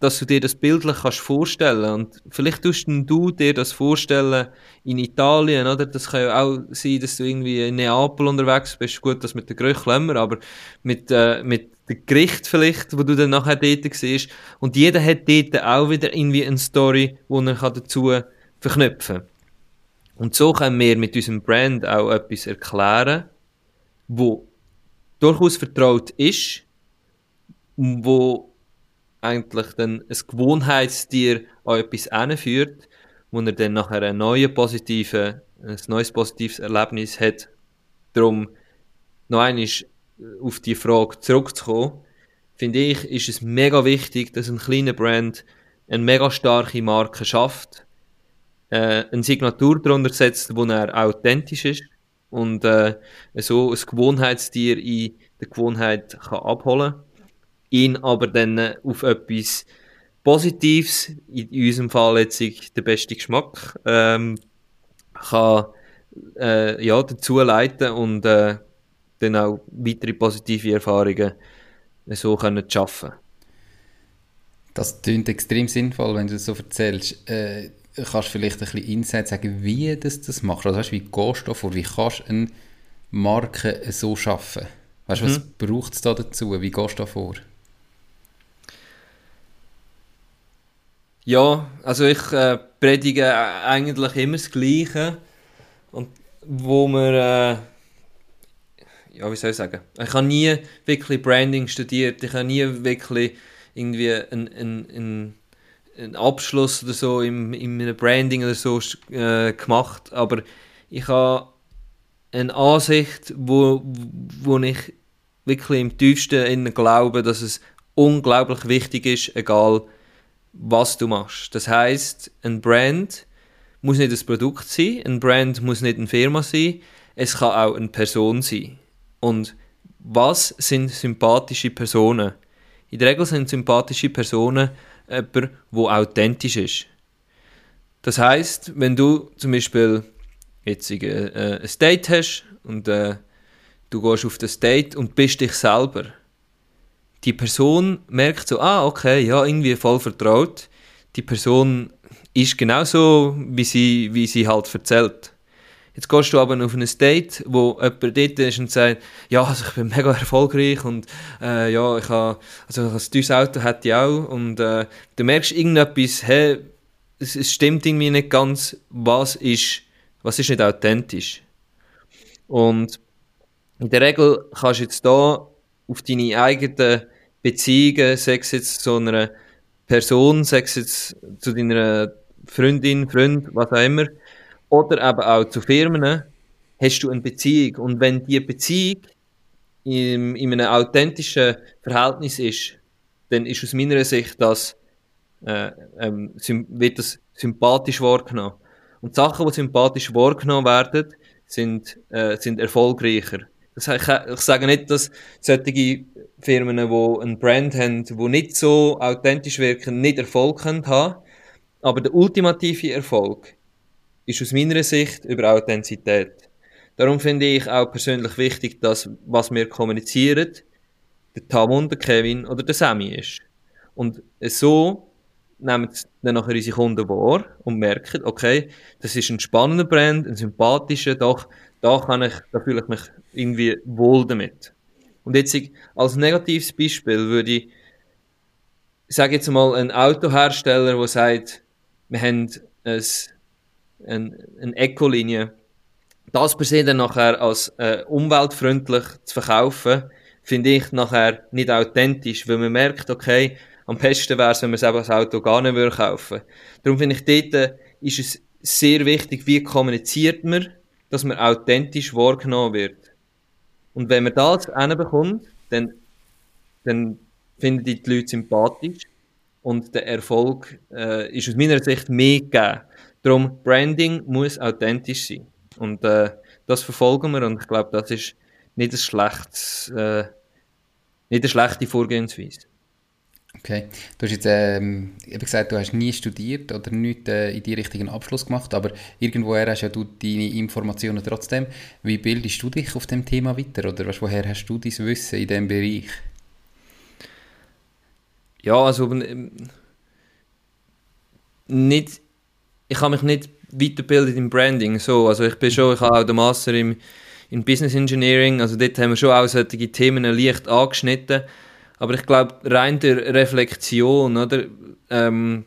dass du dir das bildlich kannst vorstellen und vielleicht tust du dir das vorstellen in Italien, oder? Das kann ja auch sein, dass du irgendwie in Neapel unterwegs bist. Gut, das mit den Gerüchen aber mit, äh, mit der Gericht vielleicht, wo du dann nachher dort siehst. Und jeder hat dort auch wieder irgendwie eine Story, die er dazu verknüpfen kann. Und so können wir mit unserem Brand auch etwas erklären, wo durchaus vertraut ist, wo eigentlich dann ein Gewohnheitstier an etwas hinführt, wo er dann nachher ein, neue positive, ein neues positives Erlebnis hat. Darum noch einmal auf die Frage zurückzukommen, finde ich, ist es mega wichtig, dass ein kleiner Brand eine mega starke Marke schafft, äh, eine Signatur darunter setzt, wo er authentisch ist und äh, so ein Gewohnheitstier in der Gewohnheit kann abholen ihn aber dann auf etwas Positives, in unserem Fall jetzt der beste Geschmack, ähm, kann äh, ja, dazu leiten und äh, dann auch weitere positive Erfahrungen so können schaffen Das klingt extrem sinnvoll, wenn du das so erzählst. Äh, kannst du vielleicht ein bisschen Insight sagen, wie du das machst? Also weißt, wie gehst du vor? Wie kannst du eine Marke so schaffen? Weißt du, mhm. was braucht es da dazu? Wie gehst du da vor? Ja, also ich äh, predige eigentlich immer das Gleiche. Und wo man, äh, ja, wie soll ich sagen, ich habe nie wirklich Branding studiert, ich habe nie wirklich irgendwie einen, einen, einen Abschluss oder so im, in einem Branding oder so äh, gemacht, aber ich habe eine Ansicht, wo, wo ich wirklich im tiefsten glaube, dass es unglaublich wichtig ist, egal was du machst. Das heißt, ein Brand muss nicht ein Produkt sein, ein Brand muss nicht eine Firma sein, es kann auch eine Person sein. Und was sind sympathische Personen? In der Regel sind sympathische Personen jemand, der authentisch ist. Das heißt, wenn du zum Beispiel jetzt ein, äh, ein Date hast und äh, du gehst auf das Date und bist dich selber, die Person merkt so, ah, okay, ja, irgendwie voll vertraut. Die Person ist genauso, wie sie, wie sie halt erzählt. Jetzt gehst du aber auf ein Date, wo jemand dort ist und sagt, ja, also ich bin mega erfolgreich und äh, ja, ich habe, also ein teures Auto hätte ich auch und äh, du merkst irgendetwas, hey, es, es, stimmt irgendwie nicht ganz, was ist, was ist nicht authentisch. Und in der Regel kannst du jetzt da auf deine eigenen Beziehungen, sei es jetzt zu einer Person, sei es jetzt zu deiner Freundin, Freund, was auch immer, oder eben auch zu Firmen, hast du eine Beziehung. Und wenn die Beziehung in, in einem authentischen Verhältnis ist, dann ist aus meiner Sicht das, äh, ähm, wird das sympathisch wahrgenommen. Und Sachen, die sympathisch wahrgenommen werden, sind, äh, sind erfolgreicher. Ich, ich sage nicht, dass solche Firmen, die einen Brand haben, die nicht so authentisch wirken, nicht Erfolg können haben. Aber der ultimative Erfolg ist aus meiner Sicht über Authentizität. Darum finde ich auch persönlich wichtig, dass was wir kommunizieren, der Tamon, der Kevin oder der Sammy ist. Und so nehmen dann nachher unsere Kunden wahr und merken, okay, das ist ein spannender Brand, ein sympathischer, doch da kann ich, da fühle ich mich irgendwie wohl damit. Und jetzt als negatives Beispiel würde ich, ich sage jetzt mal, ein Autohersteller, der sagt, wir haben ein, ein, eine Ecolinie, das per se dann nachher als äh, umweltfreundlich zu verkaufen, finde ich nachher nicht authentisch, weil man merkt, okay, am besten wäre es, wenn man selber das Auto gar nicht würde kaufen Darum finde ich, dort äh, ist es sehr wichtig, wie kommuniziert man dass man authentisch wahrgenommen wird. Und wenn man das hinbekommt, dann, dann finden die, Leute sympathisch und der Erfolg äh, ist aus meiner Sicht mehr gegeben. Darum, Branding muss authentisch sein. Und äh, das verfolgen wir und ich glaube, das ist nicht ein schlechtes, äh, nicht eine schlechte Vorgehensweise. Okay. Du hast jetzt ähm, eben gesagt, du hast nie studiert oder nicht äh, in die richtigen Abschluss gemacht, aber irgendwoher hast ja du deine Informationen trotzdem. Wie bildest du dich auf dem Thema weiter oder was, woher hast du dein Wissen in diesem Bereich? Ja, also ähm, nicht, ich habe mich nicht weitergebildet im Branding, so, also ich bin schon, ich habe auch den Master im, in Business Engineering, also dort haben wir schon auch solche Themen leicht angeschnitten, Aber ich glaube, rein der Reflexion, oder? Ähm,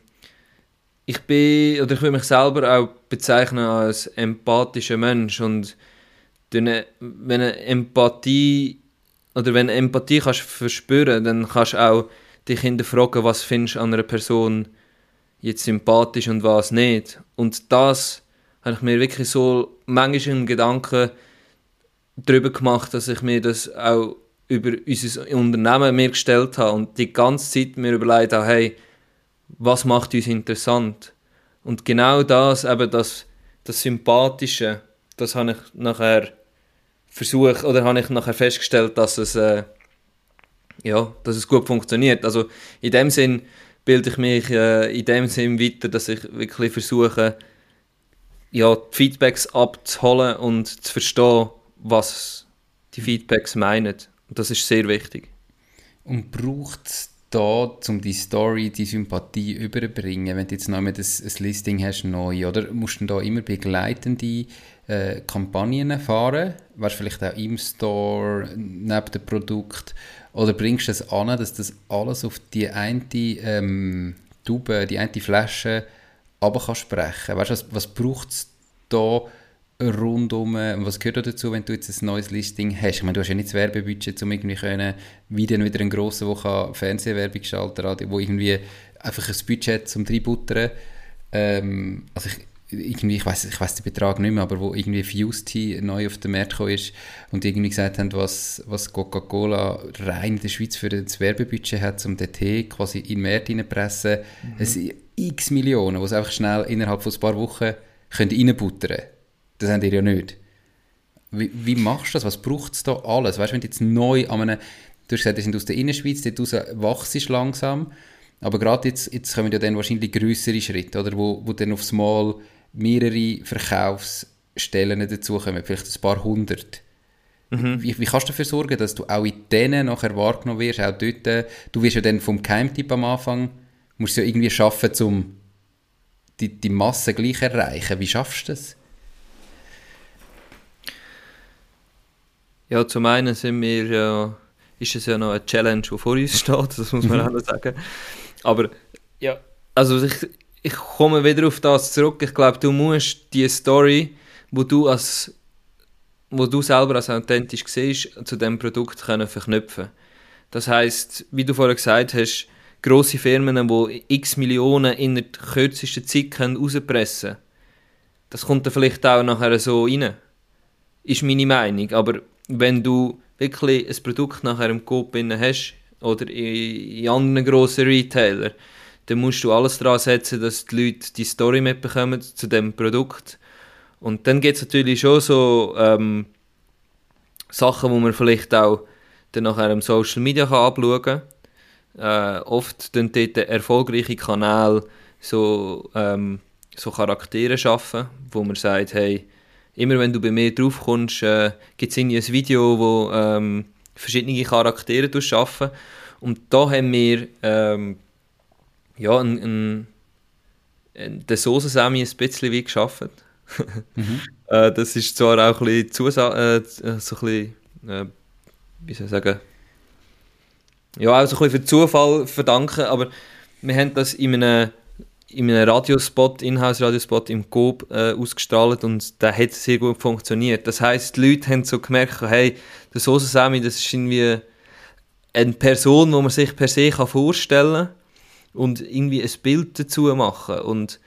ich bin, oder ich will mich selber auch bezeichnen als empathischer Mensch und wenn eine Empathie oder wenn Empathie kannst verspüren, dann kannst du auch dich hinterfragen, was findest du an einer Person jetzt sympathisch und was nicht. Und das habe ich mir wirklich so manchmal im Gedanken darüber gemacht, dass ich mir das auch über unser Unternehmen mir gestellt habe und die ganze Zeit mir überlegt habe, hey, was macht uns interessant? Und genau das, eben das, das Sympathische, das habe ich nachher versucht, oder habe ich nachher festgestellt, dass es, äh, ja, dass es gut funktioniert. Also in dem Sinn bilde ich mich äh, in dem Sinn weiter, dass ich wirklich versuche, ja, die Feedbacks abzuholen und zu verstehen, was die Feedbacks meinen. Das ist sehr wichtig. Und braucht es da, um die Story, die Sympathie überzubringen, wenn du jetzt noch ein, ein Listing hast, neu, oder musst du da immer begleitende äh, Kampagnen fahren? Wärst vielleicht auch im Store, neben dem Produkt? Oder bringst du es an, dass das alles auf die eine ähm, Tube, die eine Flasche aber kann sprechen? Weißt du, was, was braucht es da rundum, was gehört dazu, wenn du jetzt ein neues Listing hast? Ich meine, du hast ja nicht das Werbebudget, um irgendwie können, wie dann wieder einen grossen, der kann Fernsehwerbung schalten kann, wo irgendwie einfach ein Budget zum reinbuttern. Ähm, also ich, irgendwie, ich weiß ich weiß den Betrag nicht mehr, aber wo irgendwie Fused neu auf den Markt gekommen ist und irgendwie gesagt haben, was, was Coca-Cola rein in der Schweiz für das Werbebudget hat, um den Tee quasi in den Markt reinzupressen, mhm. es x Millionen, die es einfach schnell innerhalb von ein paar Wochen können reinbuttern können. Das haben die ja nicht. Wie, wie machst du das? Was braucht es da alles? Weißt du, wenn du jetzt neu an einem, du hast gesagt, die sind aus der Innerschweiz, dort raus wachst langsam, aber gerade jetzt, jetzt kommen ja dann wahrscheinlich größere Schritte, oder, wo, wo dann aufs Mal mehrere Verkaufsstellen dazukommen, vielleicht ein paar hundert. Mhm. Wie, wie, kannst du dafür sorgen, dass du auch in denen nachher wahrgenommen wirst, auch dort, du wirst ja dann vom Keimtipp am Anfang, musst du ja irgendwie schaffen, um die, die Masse gleich erreichen. Wie schaffst du das? Ja, zum einen sind wir ja, ist es ja noch eine Challenge, die vor uns steht, das muss man mhm. auch noch sagen. Aber ja, also ich, ich komme wieder auf das zurück. Ich glaube, du musst die Story, wo du als wo du selber als authentisch siehst, zu dem Produkt können verknüpfen. Das heißt, wie du vorher gesagt hast, grosse Firmen, die x Millionen in der kürzesten Zeit können rauspressen können, das kommt dann vielleicht auch nachher so rein. Ist meine Meinung. Aber wenn du wirklich ein Produkt nachher im Coop hast oder in, anderen grossen Retailern, dann musst du alles daran setzen, dass die Leute die Story mitbekommen zu dem Produkt. Und dann gibt es natürlich schon so ähm, Sachen, wo man vielleicht auch dann nachher im Social Media kann anschauen kann. Äh, oft tun dort erfolgreiche Kanäle so, ähm, so Charaktere schaffen, wo man sagt, hey, immer wenn du bei mir draufkommst, äh, gibt es ein Video, wo ähm, verschiedene Charaktere schaffen und da haben wir ähm, ja, ein, ein, den Soße-Sami ein bisschen wie geschaffen. mhm. äh, das ist zwar auch ein bisschen, Zusa äh, so ein bisschen äh, wie soll ich sagen, ja, auch so ein bisschen für Zufall verdanken, aber wir haben das in einem, in einem Radiospot, Inhouse-Radiospot im Coop äh, ausgestrahlt und der hat sehr gut funktioniert. Das heisst, die Leute haben so gemerkt, hey, der Sosa Sami, das ist irgendwie eine Person, die man sich per se kann vorstellen kann und irgendwie ein Bild dazu machen und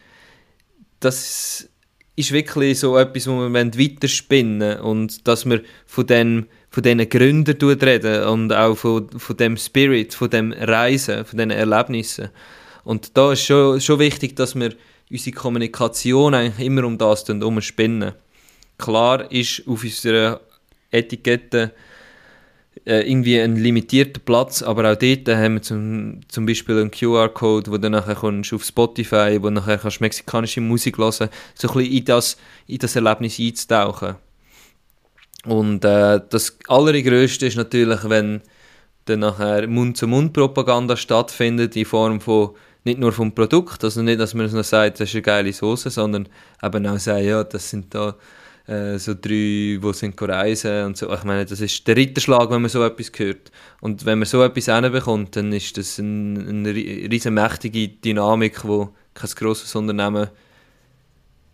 das ist wirklich so etwas, wo wir weiterspinnen und dass wir von den von diesen Gründern reden und auch von, von dem Spirit, von dem Reisen, von diesen Erlebnissen. Und da ist schon, schon wichtig, dass wir unsere Kommunikation eigentlich immer um das umspinnen. Klar ist auf unserer Etikette äh, irgendwie ein limitierter Platz, aber auch dort haben wir zum, zum Beispiel einen QR-Code, wo du nachher kommst auf Spotify, wo du nachher kannst mexikanische Musik hören so ein bisschen in das, in das Erlebnis einzutauchen. Und äh, das Allergrößte ist natürlich, wenn dann nachher Mund-zu-Mund-Propaganda stattfindet in Form von nicht nur vom Produkt, also nicht, dass man nur sagt, das ist eine geile Soße, sondern eben auch sagen, ja, das sind da äh, so drei, die sind reisen und so. Ich meine, das ist der Ritterschlag, wenn man so etwas hört. Und wenn man so etwas hinbekommt, dann ist das eine, eine riesen mächtige Dynamik, wo kein grosses Unternehmen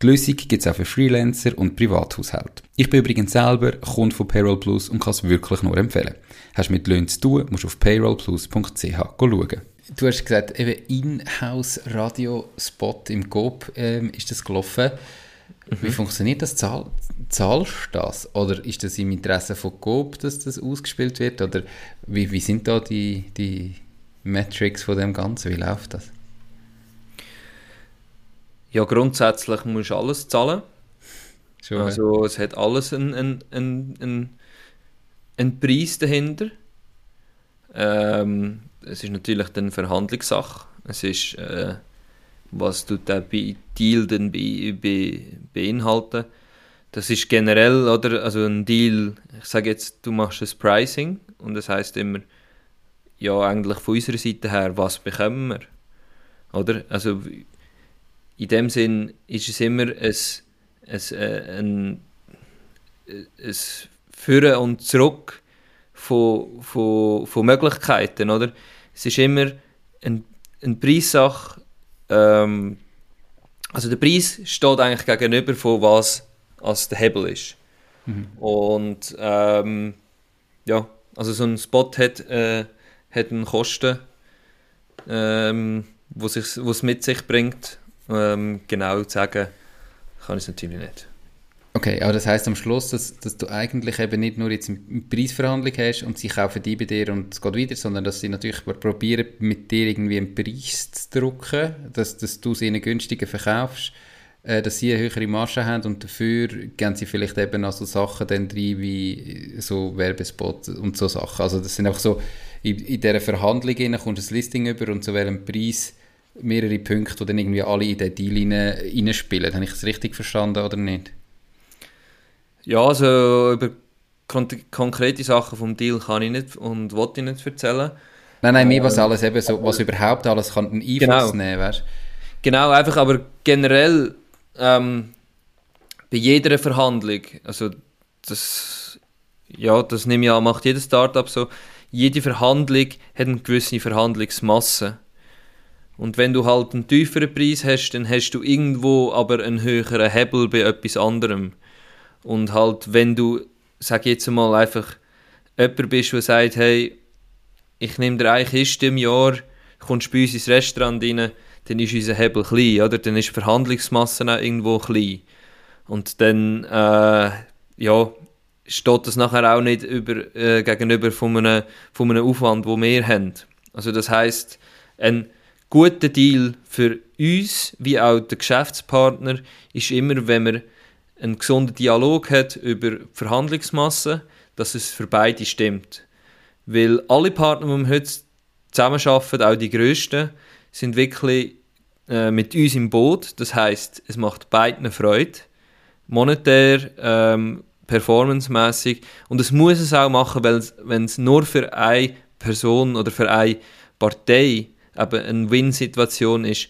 Die Lösung gibt es auch für Freelancer und Privathaushalte. Ich bin übrigens selber Kunde von Payroll Plus und kann es wirklich nur empfehlen. Hast du mit Löhnen zu tun, musst du auf payrollplus.ch schauen. Du hast gesagt, eben In-House-Radio-Spot im GOP ähm, ist das gelaufen. Mhm. Wie funktioniert das? Zahl, zahlst du das? Oder ist das im Interesse von GOP, dass das ausgespielt wird? Oder wie, wie sind da die, die Metrics von dem Ganzen? Wie läuft das? Ja, grundsätzlich musst du alles zahlen. Schon, also es hat alles einen, einen, einen, einen Preis dahinter. Ähm, es ist natürlich dann Verhandlungssache. Es ist, äh, was du der Deal dann be, be, beinhalten. Das ist generell, oder? Also ein Deal, ich sage jetzt, du machst ein Pricing und das heißt immer, ja, eigentlich von unserer Seite her, was bekommen wir? Oder? Also in dem Sinn ist es immer ein, ein, ein, ein Führen und Zurück von, von, von Möglichkeiten, oder? Es ist immer ein, eine Preissache, ähm, also der Preis steht eigentlich gegenüber von was als der Hebel ist. Mhm. Und ähm, ja, also so ein Spot hat, äh, hat einen Kosten, ähm, wo es mit sich bringt ähm, genau sagen, kann ich es natürlich nicht. Okay, aber das heißt am Schluss, dass, dass du eigentlich eben nicht nur jetzt eine Preisverhandlung hast und sie kaufen die bei dir und es geht weiter, sondern dass sie natürlich probieren, mit dir irgendwie einen Preis zu drucken, dass, dass du es ihnen günstiger verkaufst, äh, dass sie eine höhere Marge haben und dafür gehen sie vielleicht eben auch so Sachen dann rein wie so Werbespots und so Sachen. Also das sind einfach so, in, in dieser Verhandlung kommst du ein Listing über und zu welchem Preis mehrere Punkte, die dann irgendwie alle in den Deal reinspielen. Habe ich es richtig verstanden oder nicht? Ja, also über kon konkrete Sachen vom Deal kann ich nicht und wollte ich nicht erzählen. Nein, nein, mir was ähm, alles eben so, was überhaupt alles kann einen Einfluss genau. nehmen, weißt? Genau, einfach aber generell ähm, bei jeder Verhandlung, also das, ja, das nehme ich an, macht jedes Startup so, jede Verhandlung hat eine gewisse Verhandlungsmasse. Und wenn du halt einen tieferen Preis hast, dann hast du irgendwo aber einen höheren Hebel bei etwas anderem. Und halt, wenn du, sag jetzt mal, einfach jemand bist, der sagt, hey, ich nehme drei Kisten im Jahr, kommst bei uns ins Restaurant rein, dann ist unser Hebel klein, oder? Dann ist die Verhandlungsmasse auch irgendwo klein. Und dann, äh, ja, steht das nachher auch nicht über, äh, gegenüber von einem, von einem Aufwand, den wir haben. Also das heißt, ein guter Deal für uns wie auch der Geschäftspartner ist immer, wenn man einen gesunden Dialog hat über Verhandlungsmasse, dass es für beide stimmt. Weil alle Partner, die wir heute zusammenarbeiten, auch die grössten, sind wirklich äh, mit uns im Boot. Das heißt, es macht beiden Freude, monetär, ähm, performancemäßig und es muss es auch machen, wenn es nur für eine Person oder für eine Partei eben eine Win-Situation ist,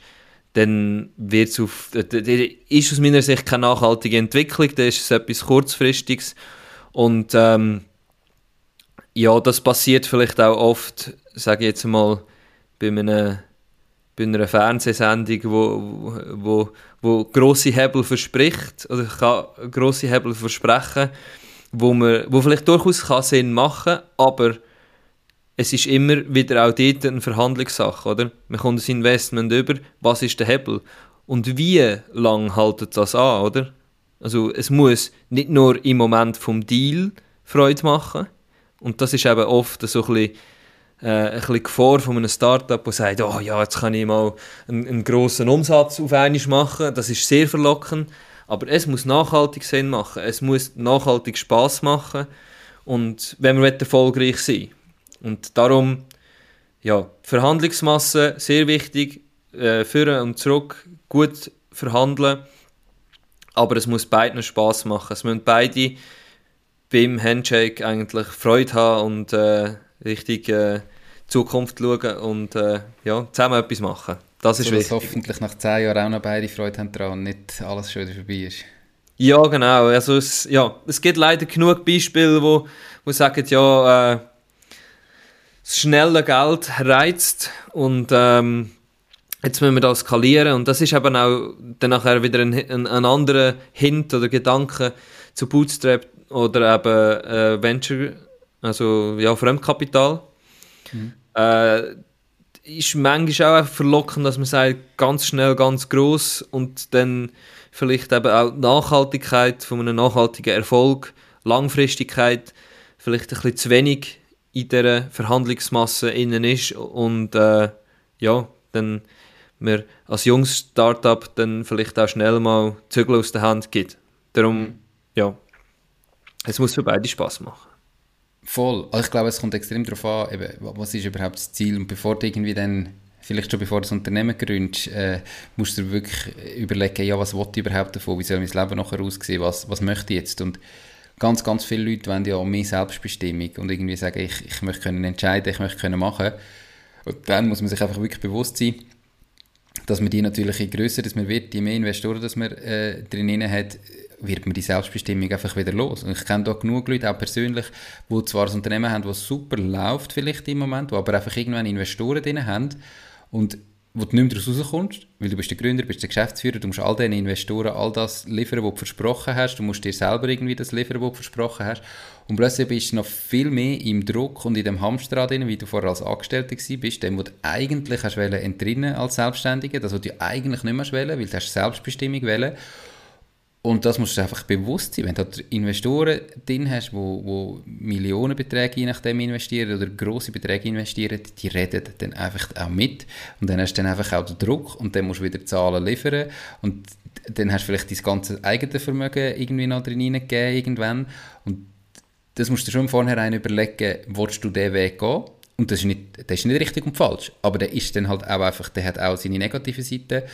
dann wird's auf, ist aus meiner Sicht keine nachhaltige Entwicklung, dann ist es etwas Kurzfristiges. Und ähm, ja, das passiert vielleicht auch oft, sage ich jetzt mal, bei, einem, bei einer Fernsehsendung, wo, wo, wo grosse Hebel verspricht, oder kann grosse Hebel versprechen, wo, man, wo vielleicht durchaus Sinn machen kann, aber es ist immer wieder auch dort eine Verhandlungssache, oder? Man kommt ein Investment über, was ist der Hebel? Und wie lang haltet das an, oder? Also es muss nicht nur im Moment vom Deal Freude machen, und das ist eben oft so ein bisschen, äh, ein bisschen Gefahr von einem Startup, das sagt, oh ja, jetzt kann ich mal einen, einen grossen Umsatz auf einmal machen, das ist sehr verlockend, aber es muss nachhaltig Sinn machen, es muss nachhaltig Spaß machen und wenn wir erfolgreich sein Und darum, ja, Verhandlungsmasse, sehr wichtig, äh, führen und zurück, gut verhandeln, aber es muss beiden Spaß machen. Es müssen beide beim Handshake eigentlich Freude haben und äh, richtig äh, Zukunft schauen und äh, ja, zusammen etwas machen. Das ist so, wichtig. Hoffentlich nach zehn Jahren auch noch beide Freude haben daran und nicht alles schon wieder vorbei ist. Ja, genau. Also es, ja, es gibt leider genug Beispiele, wo, wo sagen, ja, äh, das schnelle Geld reizt und ähm, jetzt müssen wir das skalieren und das ist eben auch dann nachher wieder ein, ein, ein anderer Hint oder Gedanke zu Bootstrap oder eben äh, Venture, also ja, Fremdkapital. Mhm. Äh, ist manchmal auch verlockend, dass man sagt, ganz schnell, ganz groß und dann vielleicht eben auch die Nachhaltigkeit von einem nachhaltigen Erfolg, Langfristigkeit vielleicht ein bisschen zu wenig in dieser Verhandlungsmasse innen ist und äh, ja, dann mir als junges Startup dann vielleicht auch schnell mal Zügel aus der Hand gibt. Darum, ja, es muss für beide Spaß machen. Voll. Also ich glaube, es kommt extrem darauf an, eben, was ist überhaupt das Ziel und bevor du irgendwie dann, vielleicht schon bevor du das Unternehmen gründest, äh, musst du wirklich überlegen, ja, was will ich überhaupt davon, wie soll mein Leben nachher aussehen, was, was möchte ich jetzt und ganz, ganz viele Leute wollen ja mehr Selbstbestimmung und irgendwie sagen, ich, ich möchte können entscheiden, ich möchte können machen und dann muss man sich einfach wirklich bewusst sein, dass man die natürlich, je grösser dass man wird, je mehr Investoren dass man äh, drin hat, wird man die Selbstbestimmung einfach wieder los. Und ich kenne da genug Leute, auch persönlich, die zwar ein Unternehmen haben, das super läuft vielleicht im Moment, wo aber einfach irgendwann Investoren drin haben und wo du nicht mehr daraus rauskommst, weil du bist der Gründer, bist der Geschäftsführer, du musst all diesen Investoren all das liefern, was du versprochen hast, du musst dir selber irgendwie das liefern, was du versprochen hast. Und plötzlich bist du noch viel mehr im Druck und in dem Hamsterrad drin, wie du vorher als Angestellter bist, dem, wo du eigentlich hast entrinnen als Selbstständiger, das, was du eigentlich nicht mehr wollen, weil du hast Selbstbestimmung wollen und das musst du einfach bewusst sein. Wenn du Investoren drin hast, wo, wo Millionenbeträge je nachdem investieren oder grosse Beträge investieren, die reden dann einfach auch mit. Und dann hast du dann einfach auch den Druck und dann musst du wieder Zahlen liefern. Und dann hast du vielleicht dein ganze eigene Vermögen irgendwie noch drin hineingegeben irgendwann. Und das musst du schon im Vornherein überlegen, willst du diesen Weg gehen? Und das ist, nicht, das ist nicht richtig und falsch. Aber der ist dann halt auch einfach, der hat auch seine negative Seite.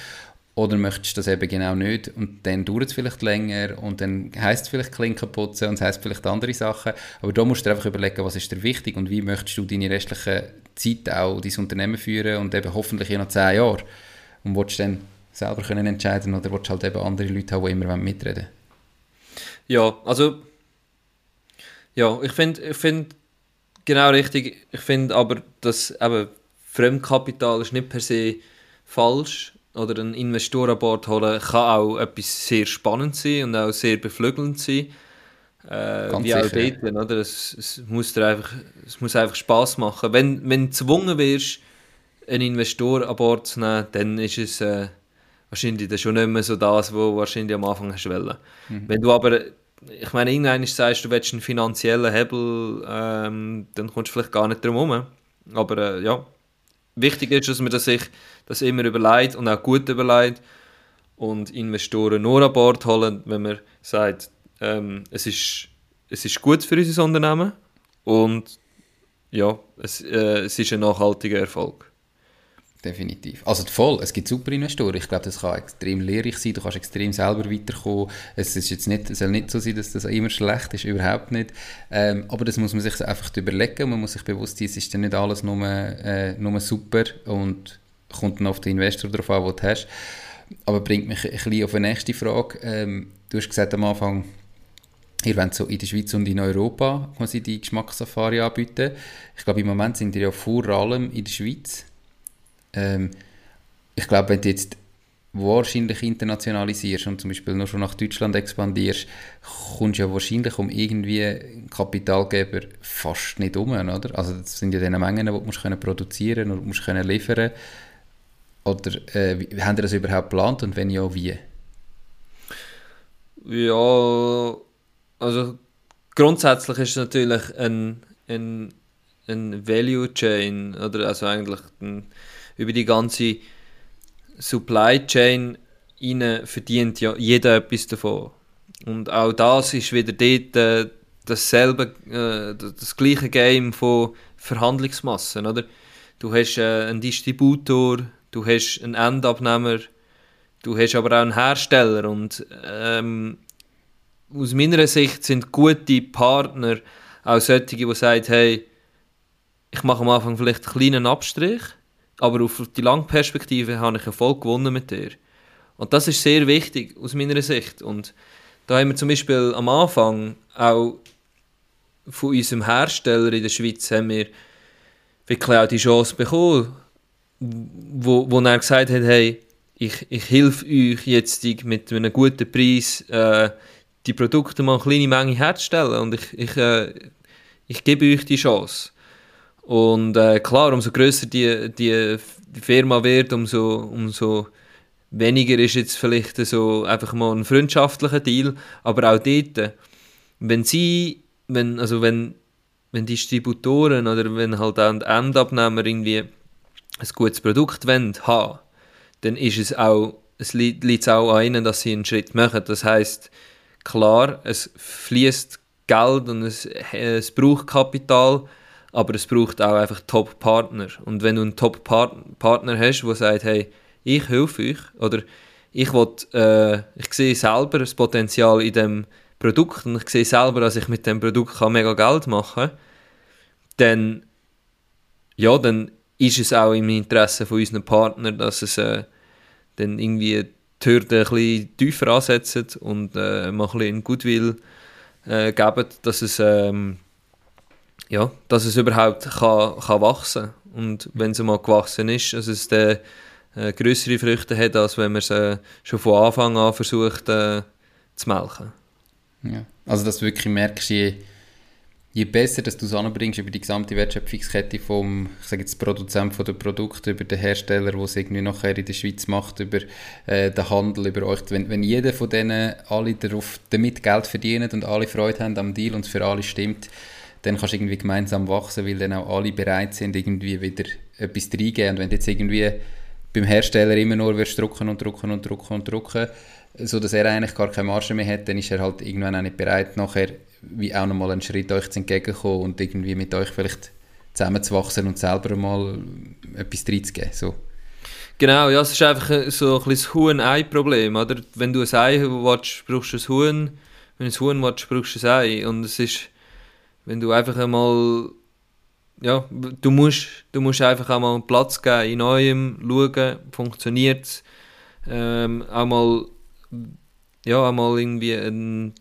Oder möchtest du das eben genau nicht und dann dauert es vielleicht länger und dann heisst es vielleicht Klinken putzen und es heisst vielleicht andere Sachen. Aber da musst du einfach überlegen, was ist dir wichtig und wie möchtest du deine restliche Zeit auch dein Unternehmen führen und eben hoffentlich in noch zehn Jahren. Und willst du dann selber können entscheiden oder willst du halt eben andere Leute haben, die immer mitreden Ja, also ja, ich finde ich find genau richtig. Ich finde aber, dass eben Fremdkapital ist nicht per se falsch oder einen Investor an Bord holen, kann auch etwas sehr spannend sein und auch sehr beflügelnd sein. Äh, wie sicher, auch dort, oder? Es, es, muss dir einfach, es muss einfach Spass machen. Wenn, wenn du gezwungen wirst, einen Investor an Bord zu nehmen, dann ist es äh, wahrscheinlich dann schon nicht mehr so das, was du wahrscheinlich am Anfang hast wollen. Mhm. Wenn du aber, ich meine, irgendwann sagst, du willst einen finanziellen Hebel, ähm, dann kommst du vielleicht gar nicht drum herum. Aber äh, ja, wichtig ist, dass man das sich das immer überlegt und auch gut überlegt und Investoren nur an Bord holen, wenn man sagt, ähm, es, ist, es ist gut für unser Unternehmen und ja, es, äh, es ist ein nachhaltiger Erfolg. Definitiv. Also voll, es gibt super Investoren. Ich glaube, das kann extrem lehrreich sein. Du kannst extrem selber weiterkommen. Es ist jetzt nicht, es soll nicht so sein, dass das immer schlecht ist, überhaupt nicht. Ähm, aber das muss man sich einfach überlegen. Man muss sich bewusst sein, es ist dann nicht alles nur, äh, nur super und kommt dann auf den Investor drauf an, den du hast. Aber bringt mich ein bisschen auf eine nächste Frage. Ähm, du hast gesagt am Anfang, ihr wollt so in der Schweiz und in Europa quasi die Geschmackssafari anbieten. Ich glaube, im Moment sind ihr ja vor allem in der Schweiz. Ähm, ich glaube, wenn du jetzt wahrscheinlich internationalisierst und zum Beispiel nur schon nach Deutschland expandierst, kommst du ja wahrscheinlich um irgendwie Kapitalgeber fast nicht um, oder? Also das sind ja diese Mengen, die du musst produzieren und musst können liefern oder äh, haben ihr das überhaupt geplant und wenn ja, wie? Ja, also grundsätzlich ist es natürlich ein, ein, ein Value Chain, oder also eigentlich ein, über die ganze Supply Chain rein verdient ja jeder etwas davon. Und auch das ist wieder dort äh, dasselbe, äh, das gleiche Game von Verhandlungsmassen, oder? Du hast äh, einen Distributor, du hast einen Endabnehmer, du hast aber auch einen Hersteller und ähm, aus meiner Sicht sind gute Partner auch solche, die sagen, hey, ich mache am Anfang vielleicht einen kleinen Abstrich, aber auf die lange Perspektive habe ich Erfolg gewonnen mit dir. Und das ist sehr wichtig aus meiner Sicht. Und da haben wir zum Beispiel am Anfang auch von unserem Hersteller in der Schweiz haben wir wirklich auch die Chance bekommen, wo, wo er gesagt hat, hey, ich, ich helfe euch jetzt mit einem guten Preis äh, die Produkte mal eine kleine Menge herzustellen und ich, ich, äh, ich gebe euch die Chance. Und äh, klar, umso größer die, die, Firma wird, umso, umso weniger ist jetzt vielleicht so einfach mal ein freundschaftlicher Deal, aber auch dort, wenn sie, wenn, also wenn, wenn Distributoren oder wenn halt auch Endabnehmer irgendwie ein gutes Produkt wollen, haben, dann ist es auch, es liegt auch an ihnen, dass sie einen Schritt machen. Das heißt klar, es fließt Geld und es, es braucht Kapital, aber es braucht auch einfach Top-Partner. Und wenn du einen Top-Partner hast, der sagt, hey, ich helfe euch, oder ich, will, äh, ich sehe selber das Potenzial in dem Produkt und ich sehe selber, dass ich mit dem Produkt kann mega Geld machen kann, dann, ja, dann ist es auch im Interesse von unseren Partnern, dass es äh, dann irgendwie die Hürde ein bisschen tiefer ansetzen und äh, mal ein bisschen Goodwill äh, geben, dass es, ähm, ja, dass es überhaupt kann, kann wachsen Und wenn es mal gewachsen ist, dass es dann äh, größere Früchte hat, als wenn man es äh, schon von Anfang an versucht äh, zu melken. Ja. Also dass du wirklich merkst, je je besser dass du es anbringst über die gesamte Wertschöpfungskette vom, ich sage jetzt Produzent von den Produkten, über den Hersteller, der es irgendwie nachher in der Schweiz macht, über äh, den Handel, über euch, wenn, wenn jeder von denen alle darauf, damit Geld verdient und alle Freude haben am Deal und es für alle stimmt, dann kannst du irgendwie gemeinsam wachsen, weil dann auch alle bereit sind, irgendwie wieder etwas reingeben. Und wenn du jetzt irgendwie beim Hersteller immer nur wirst drucken und drucken und drucken und drucken, so dass er eigentlich gar keine Marge mehr hat, dann ist er halt irgendwann auch nicht bereit, nachher wie auch nochmal einen Schritt euch zu entgegenkommen und irgendwie mit euch vielleicht zusammenzuwachsen und selber mal etwas reinzugeben. So. Genau, ja, es ist einfach so ein bisschen das Huhn-Ei-Problem, oder? Wenn du ein Ei willst, brauchst du ein Huhn, wenn du ein Huhn willst, brauchst du ein Ei und es ist, wenn du einfach einmal ja, du musst, du musst einfach auch mal Platz geben in Neuem, schauen, funktioniert es, ähm, auch mal, ja, einmal irgendwie ein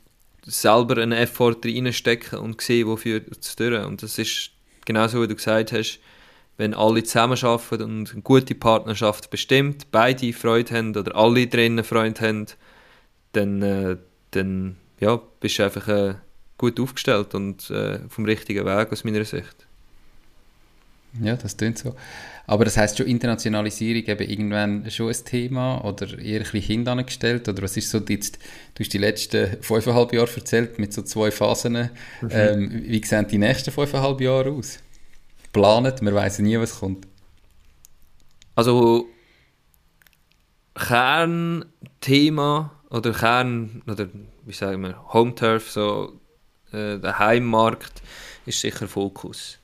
selber einen Effort reinstecken und sehen, wofür es durch. Und das ist genauso, wie du gesagt hast, wenn alle zusammenarbeiten und eine gute Partnerschaft bestimmt, beide Freude haben oder alle drinnen Freude haben, dann, äh, dann ja, bist du einfach äh, gut aufgestellt und äh, vom richtigen Weg aus meiner Sicht. Ja, das klingt so. Aber das heißt schon Internationalisierung eben irgendwann schon ein Thema oder eher ein bisschen hintangestellt? Oder was ist so jetzt, du hast die letzten fünfeinhalb Jahre erzählt mit so zwei Phasen. Mhm. Ähm, wie sehen die nächsten fünfeinhalb Jahre aus? Planet, man weiß nie, was kommt. Also Kernthema oder Kern, oder wie sagen wir, Home Turf, so äh, der Heimmarkt ist sicher Fokus.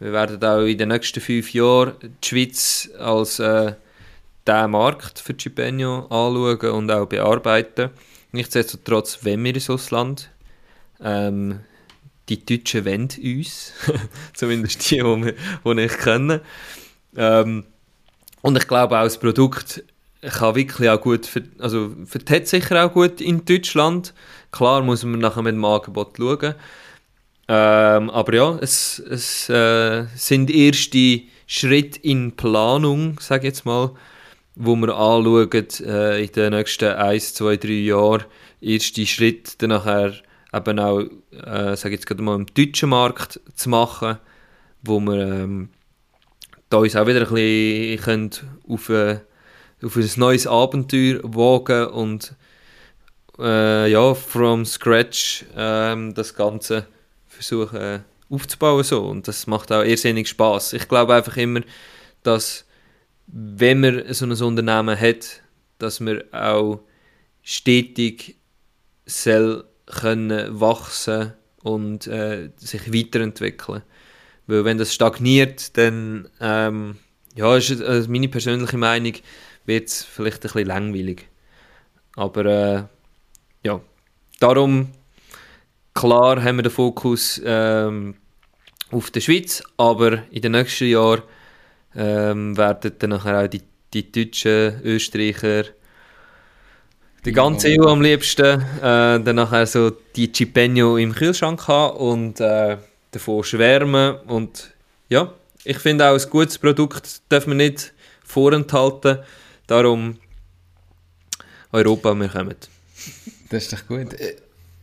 Wir werden auch in den nächsten fünf Jahren die Schweiz als äh, den Markt für Cipennio anschauen und auch bearbeiten. Nichtsdestotrotz, wenn wir ins Ausland, ähm, die Deutschen wollen uns, zumindest die, die, wir, die ich kenne. Ähm, und ich glaube auch das Produkt kann wirklich auch gut, für, also vertät sicher auch gut in Deutschland. Klar muss man nachher mit dem Angebot schauen. Ähm, aber ja, es, es äh, sind erste Schritte in Planung, sage ich jetzt mal, wo wir anschauen, äh, in den nächsten 1, 2, 3 Jahren erste Schritte dann nachher eben auch, äh, sage jetzt gerade mal, im deutschen Markt zu machen, wo wir ähm, da uns auch wieder ein bisschen auf, äh, auf ein neues Abenteuer wagen und äh, ja, from scratch ähm, das Ganze versuchen äh, aufzubauen. So. Und das macht auch irrsinnig Spaß. Ich glaube einfach immer, dass wenn man so ein Unternehmen hat, dass man auch stetig soll können wachsen und äh, sich weiterentwickeln. Weil wenn das stagniert, dann, ähm, ja, ist also meine persönliche Meinung, wird es vielleicht ein bisschen langweilig. Aber äh, ja, darum, klar haben wir den Fokus ähm, auf der Schweiz, aber in den nächsten Jahren ähm, werden dann nachher auch die, die Deutschen, Österreicher, die ganze EU am liebsten, äh, dann nachher so die Cipenio im Kühlschrank haben und äh, davon schwärmen. Und ja, ich finde auch ein gutes Produkt darf man nicht vorenthalten, darum Europa, wir kommen. Das ist doch gut. Äh,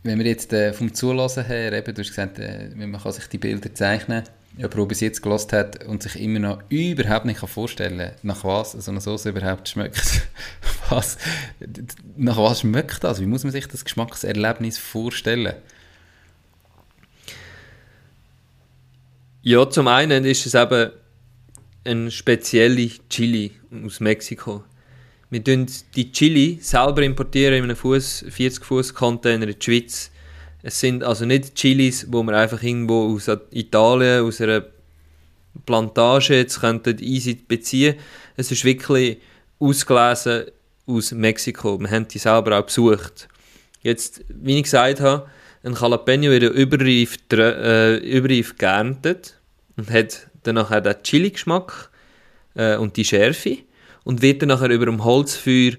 wenn wir jetzt äh, vom Zulassen her, eben, du hast gesagt, äh, man kann sich die Bilder zeichnen, jemand, der bis jetzt gelost hat und sich immer noch überhaupt nicht vorstellen kann, nach was so eine Sauce überhaupt schmeckt. was, nach was schmeckt das? Wie muss man sich das Geschmackserlebnis vorstellen? Ja, zum einen ist es eben ein spezielle Chili aus Mexiko. Wir die Chili selber importieren in einem 40 Fuß Container in die Schweiz. Es sind also nicht Chilis, wo man einfach irgendwo aus Italien, aus einer Plantage jetzt könnten easy beziehen. Es ist wirklich ausgelesen aus Mexiko. Wir haben die selber auch besucht. Jetzt, wie ich gesagt habe, ein Jalapeno wird überreif, äh, überreif geerntet und hat dann nachher den Chili-Geschmack äh, und die Schärfe und wird dann nachher über dem Holzfeuer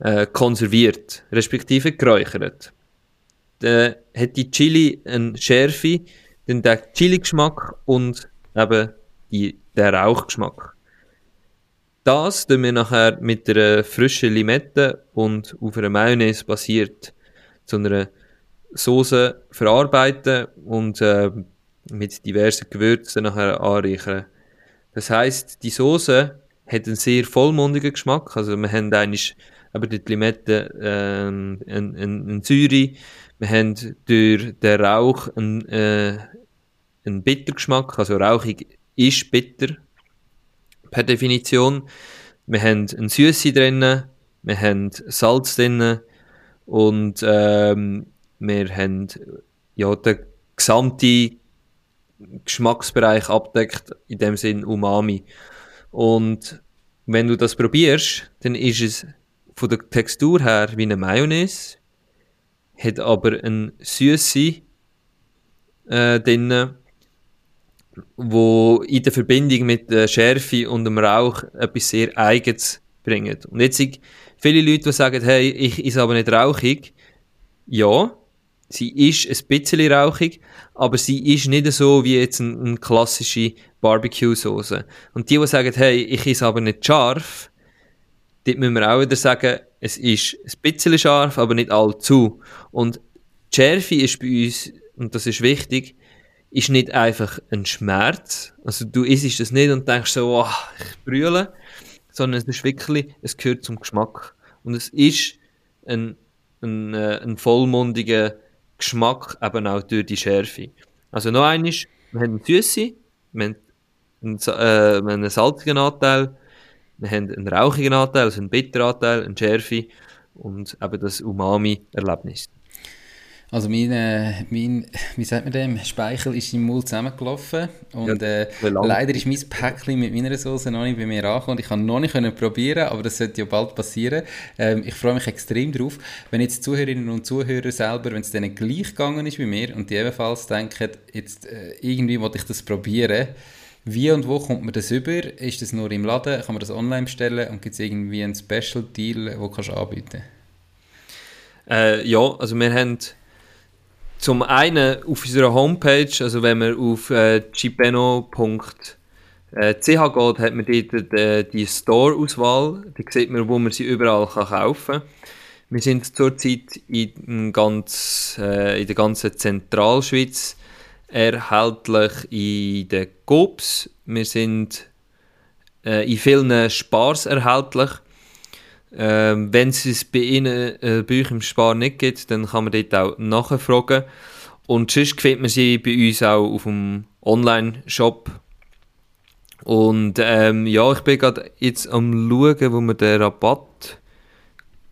äh, konserviert, respektive geräuchert. Dann hat die Chili eine Schärfe, dann den Chili-Geschmack und eben die, den Rauchgeschmack. Das tun wir nachher mit einer frischen Limette und auf einer Mayonnaise basiert zu einer Soße verarbeiten und äh, mit diversen Gewürzen nachher anreichern. Das heißt, die Soße hat einen sehr vollmundigen Geschmack. Also wir haben eigentlich aber die Limette äh, einen, einen, einen Säure. Wir haben durch den Rauch einen, äh, einen Bittergeschmack. Also rauchig ist bitter per Definition. Wir haben ein Süße drin, wir haben Salz drin und ähm, wir haben ja den gesamten Geschmacksbereich abdeckt, in dem Sinn Umami. Und wenn du das probierst, dann ist es von der Textur her wie eine Mayonnaise, hat aber eine Süße äh, drin, wo in der Verbindung mit der Schärfe und dem Rauch etwas sehr Eigenes bringt. Und jetzt sind viele Leute, die sagen, hey, ich ist aber nicht rauchig. Ja, sie ist ein bisschen rauchig, aber sie ist nicht so wie jetzt eine, eine klassische Barbecue-Soße. Und die, die sagen, hey, ich esse aber nicht scharf, dort müssen wir auch wieder sagen, es ist ein bisschen scharf, aber nicht allzu. Und die Schärfe ist bei uns, und das ist wichtig, ist nicht einfach ein Schmerz. Also du isst das nicht und denkst so, oh, ich brülle, sondern es ist wirklich, es gehört zum Geschmack. Und es ist ein, ein, äh, ein vollmundiger Geschmack, eben auch durch die Schärfe. Also noch eines, wir haben eine Süße, wir haben einen, äh, einen salzigen Anteil, wir haben einen rauchigen Anteil, also einen bitteren Anteil, eine Schärfe und eben das Umami-Erlebnis. Also mein, äh, mein, wie sagt man dem, Speichel ist im Mund zusammengelaufen und äh, leider ist mein Päckchen mit meiner Soße noch nicht bei mir angekommen. Ich kann noch nicht können probieren, aber das sollte ja bald passieren. Ähm, ich freue mich extrem drauf. Wenn jetzt Zuhörerinnen und Zuhörer selber, wenn es denen gleich gegangen ist wie mir und die ebenfalls denken, jetzt äh, irgendwie wollte ich das probieren, wie und wo kommt man das über? Ist das nur im Laden? Kann man das online bestellen? Und gibt es irgendwie einen Special Deal, den du anbieten? Äh, ja, also wir haben zum einen auf unserer Homepage, also wenn man auf äh, chipeno.ch geht, hat man dort die, die Store-Auswahl. Da sieht man, wo man sie überall kann kaufen kann. Wir sind zurzeit in, ganz, äh, in der ganzen Zentralschweiz erhältlich in den Cops. Wir sind äh, in vielen Spars erhältlich. Ähm, Wenn es bei Ihnen äh, bei euch im Spar nicht gibt, dann kann man dort auch nachfragen. Und sonst findet man sie bei uns auch auf dem Online-Shop. Und ähm, ja, ich bin gerade jetzt am schauen, wo wir den Rabatt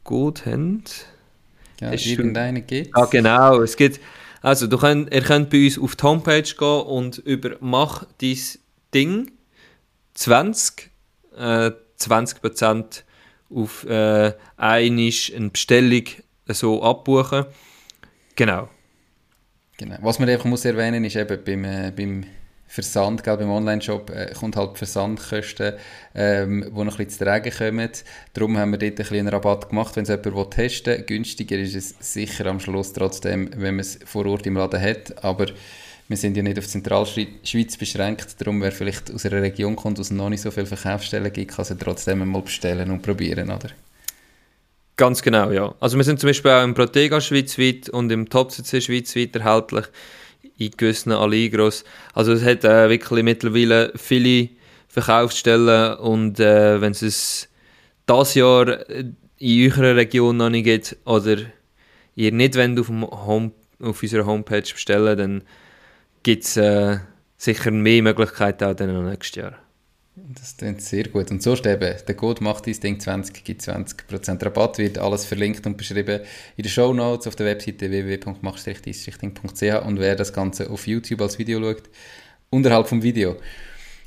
gut haben. Ja, es irgendeinen gibt Ja, genau. Es gibt, Also, du könnt, ihr könnt bei uns auf die Homepage gehen und über Mach dein Ding 20, äh, 20% auf äh, eine Bestellung so abbuchen. Genau. genau. Was man einfach muss erwähnen ist eben beim, äh, beim Versand, gell, beim Online-Shop äh, kommt halt Versandkosten, ähm, die noch ein bisschen zu tragen kommen. Darum haben wir dort ein bisschen einen Rabatt gemacht, wenn es jemand testen will. Günstiger ist es sicher am Schluss trotzdem, wenn man es vor Ort im Laden hat, aber wir sind ja nicht auf Zentralschweiz beschränkt, darum wer vielleicht aus einer Region kommt, wo es noch nicht so viele Verkaufsstellen gibt, kann es trotzdem einmal bestellen und probieren, oder? Ganz genau, ja. Also wir sind zum Beispiel auch im Protega schweizweit und im Top-CC schweizweit erhältlich in gewissen Allegros. Also es hat äh, wirklich mittlerweile viele Verkaufsstellen und äh, wenn es das Jahr in eurer Region noch nicht gibt oder ihr nicht wollt auf, Home, auf unserer Homepage bestellen, dann gibt es äh, sicher mehr Möglichkeiten auch dann nächstes Jahr. Das klingt sehr gut. Und so eben, der Code macht dein Ding 20, gibt 20% Rabatt, wird alles verlinkt und beschrieben in den Show Notes auf der Webseite www.mach-dein-ding.ch und wer das Ganze auf YouTube als Video schaut, unterhalb vom Video.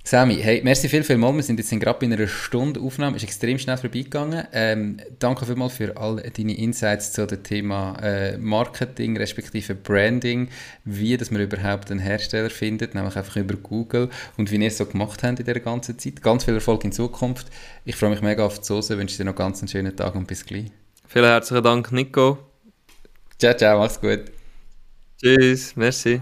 Sammy, hey, merci viel, viel mal. Wir sind jetzt gerade bei einer Stunde Aufnahme. Ist extrem schnell vorbeigegangen. Ähm, danke vielmals für all deine Insights zu dem Thema äh, Marketing respektive Branding, wie dass man überhaupt einen Hersteller findet, nämlich einfach über Google und wie ihr es so gemacht habt in der ganzen Zeit. Ganz viel Erfolg in Zukunft. Ich freue mich mega auf die Soße, wünsche dir noch ganz einen schönen Tag und bis gleich. Vielen herzlichen Dank, Nico. Ciao, ciao, mach's gut. Tschüss, merci.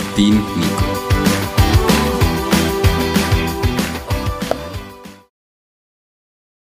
Dein Nico.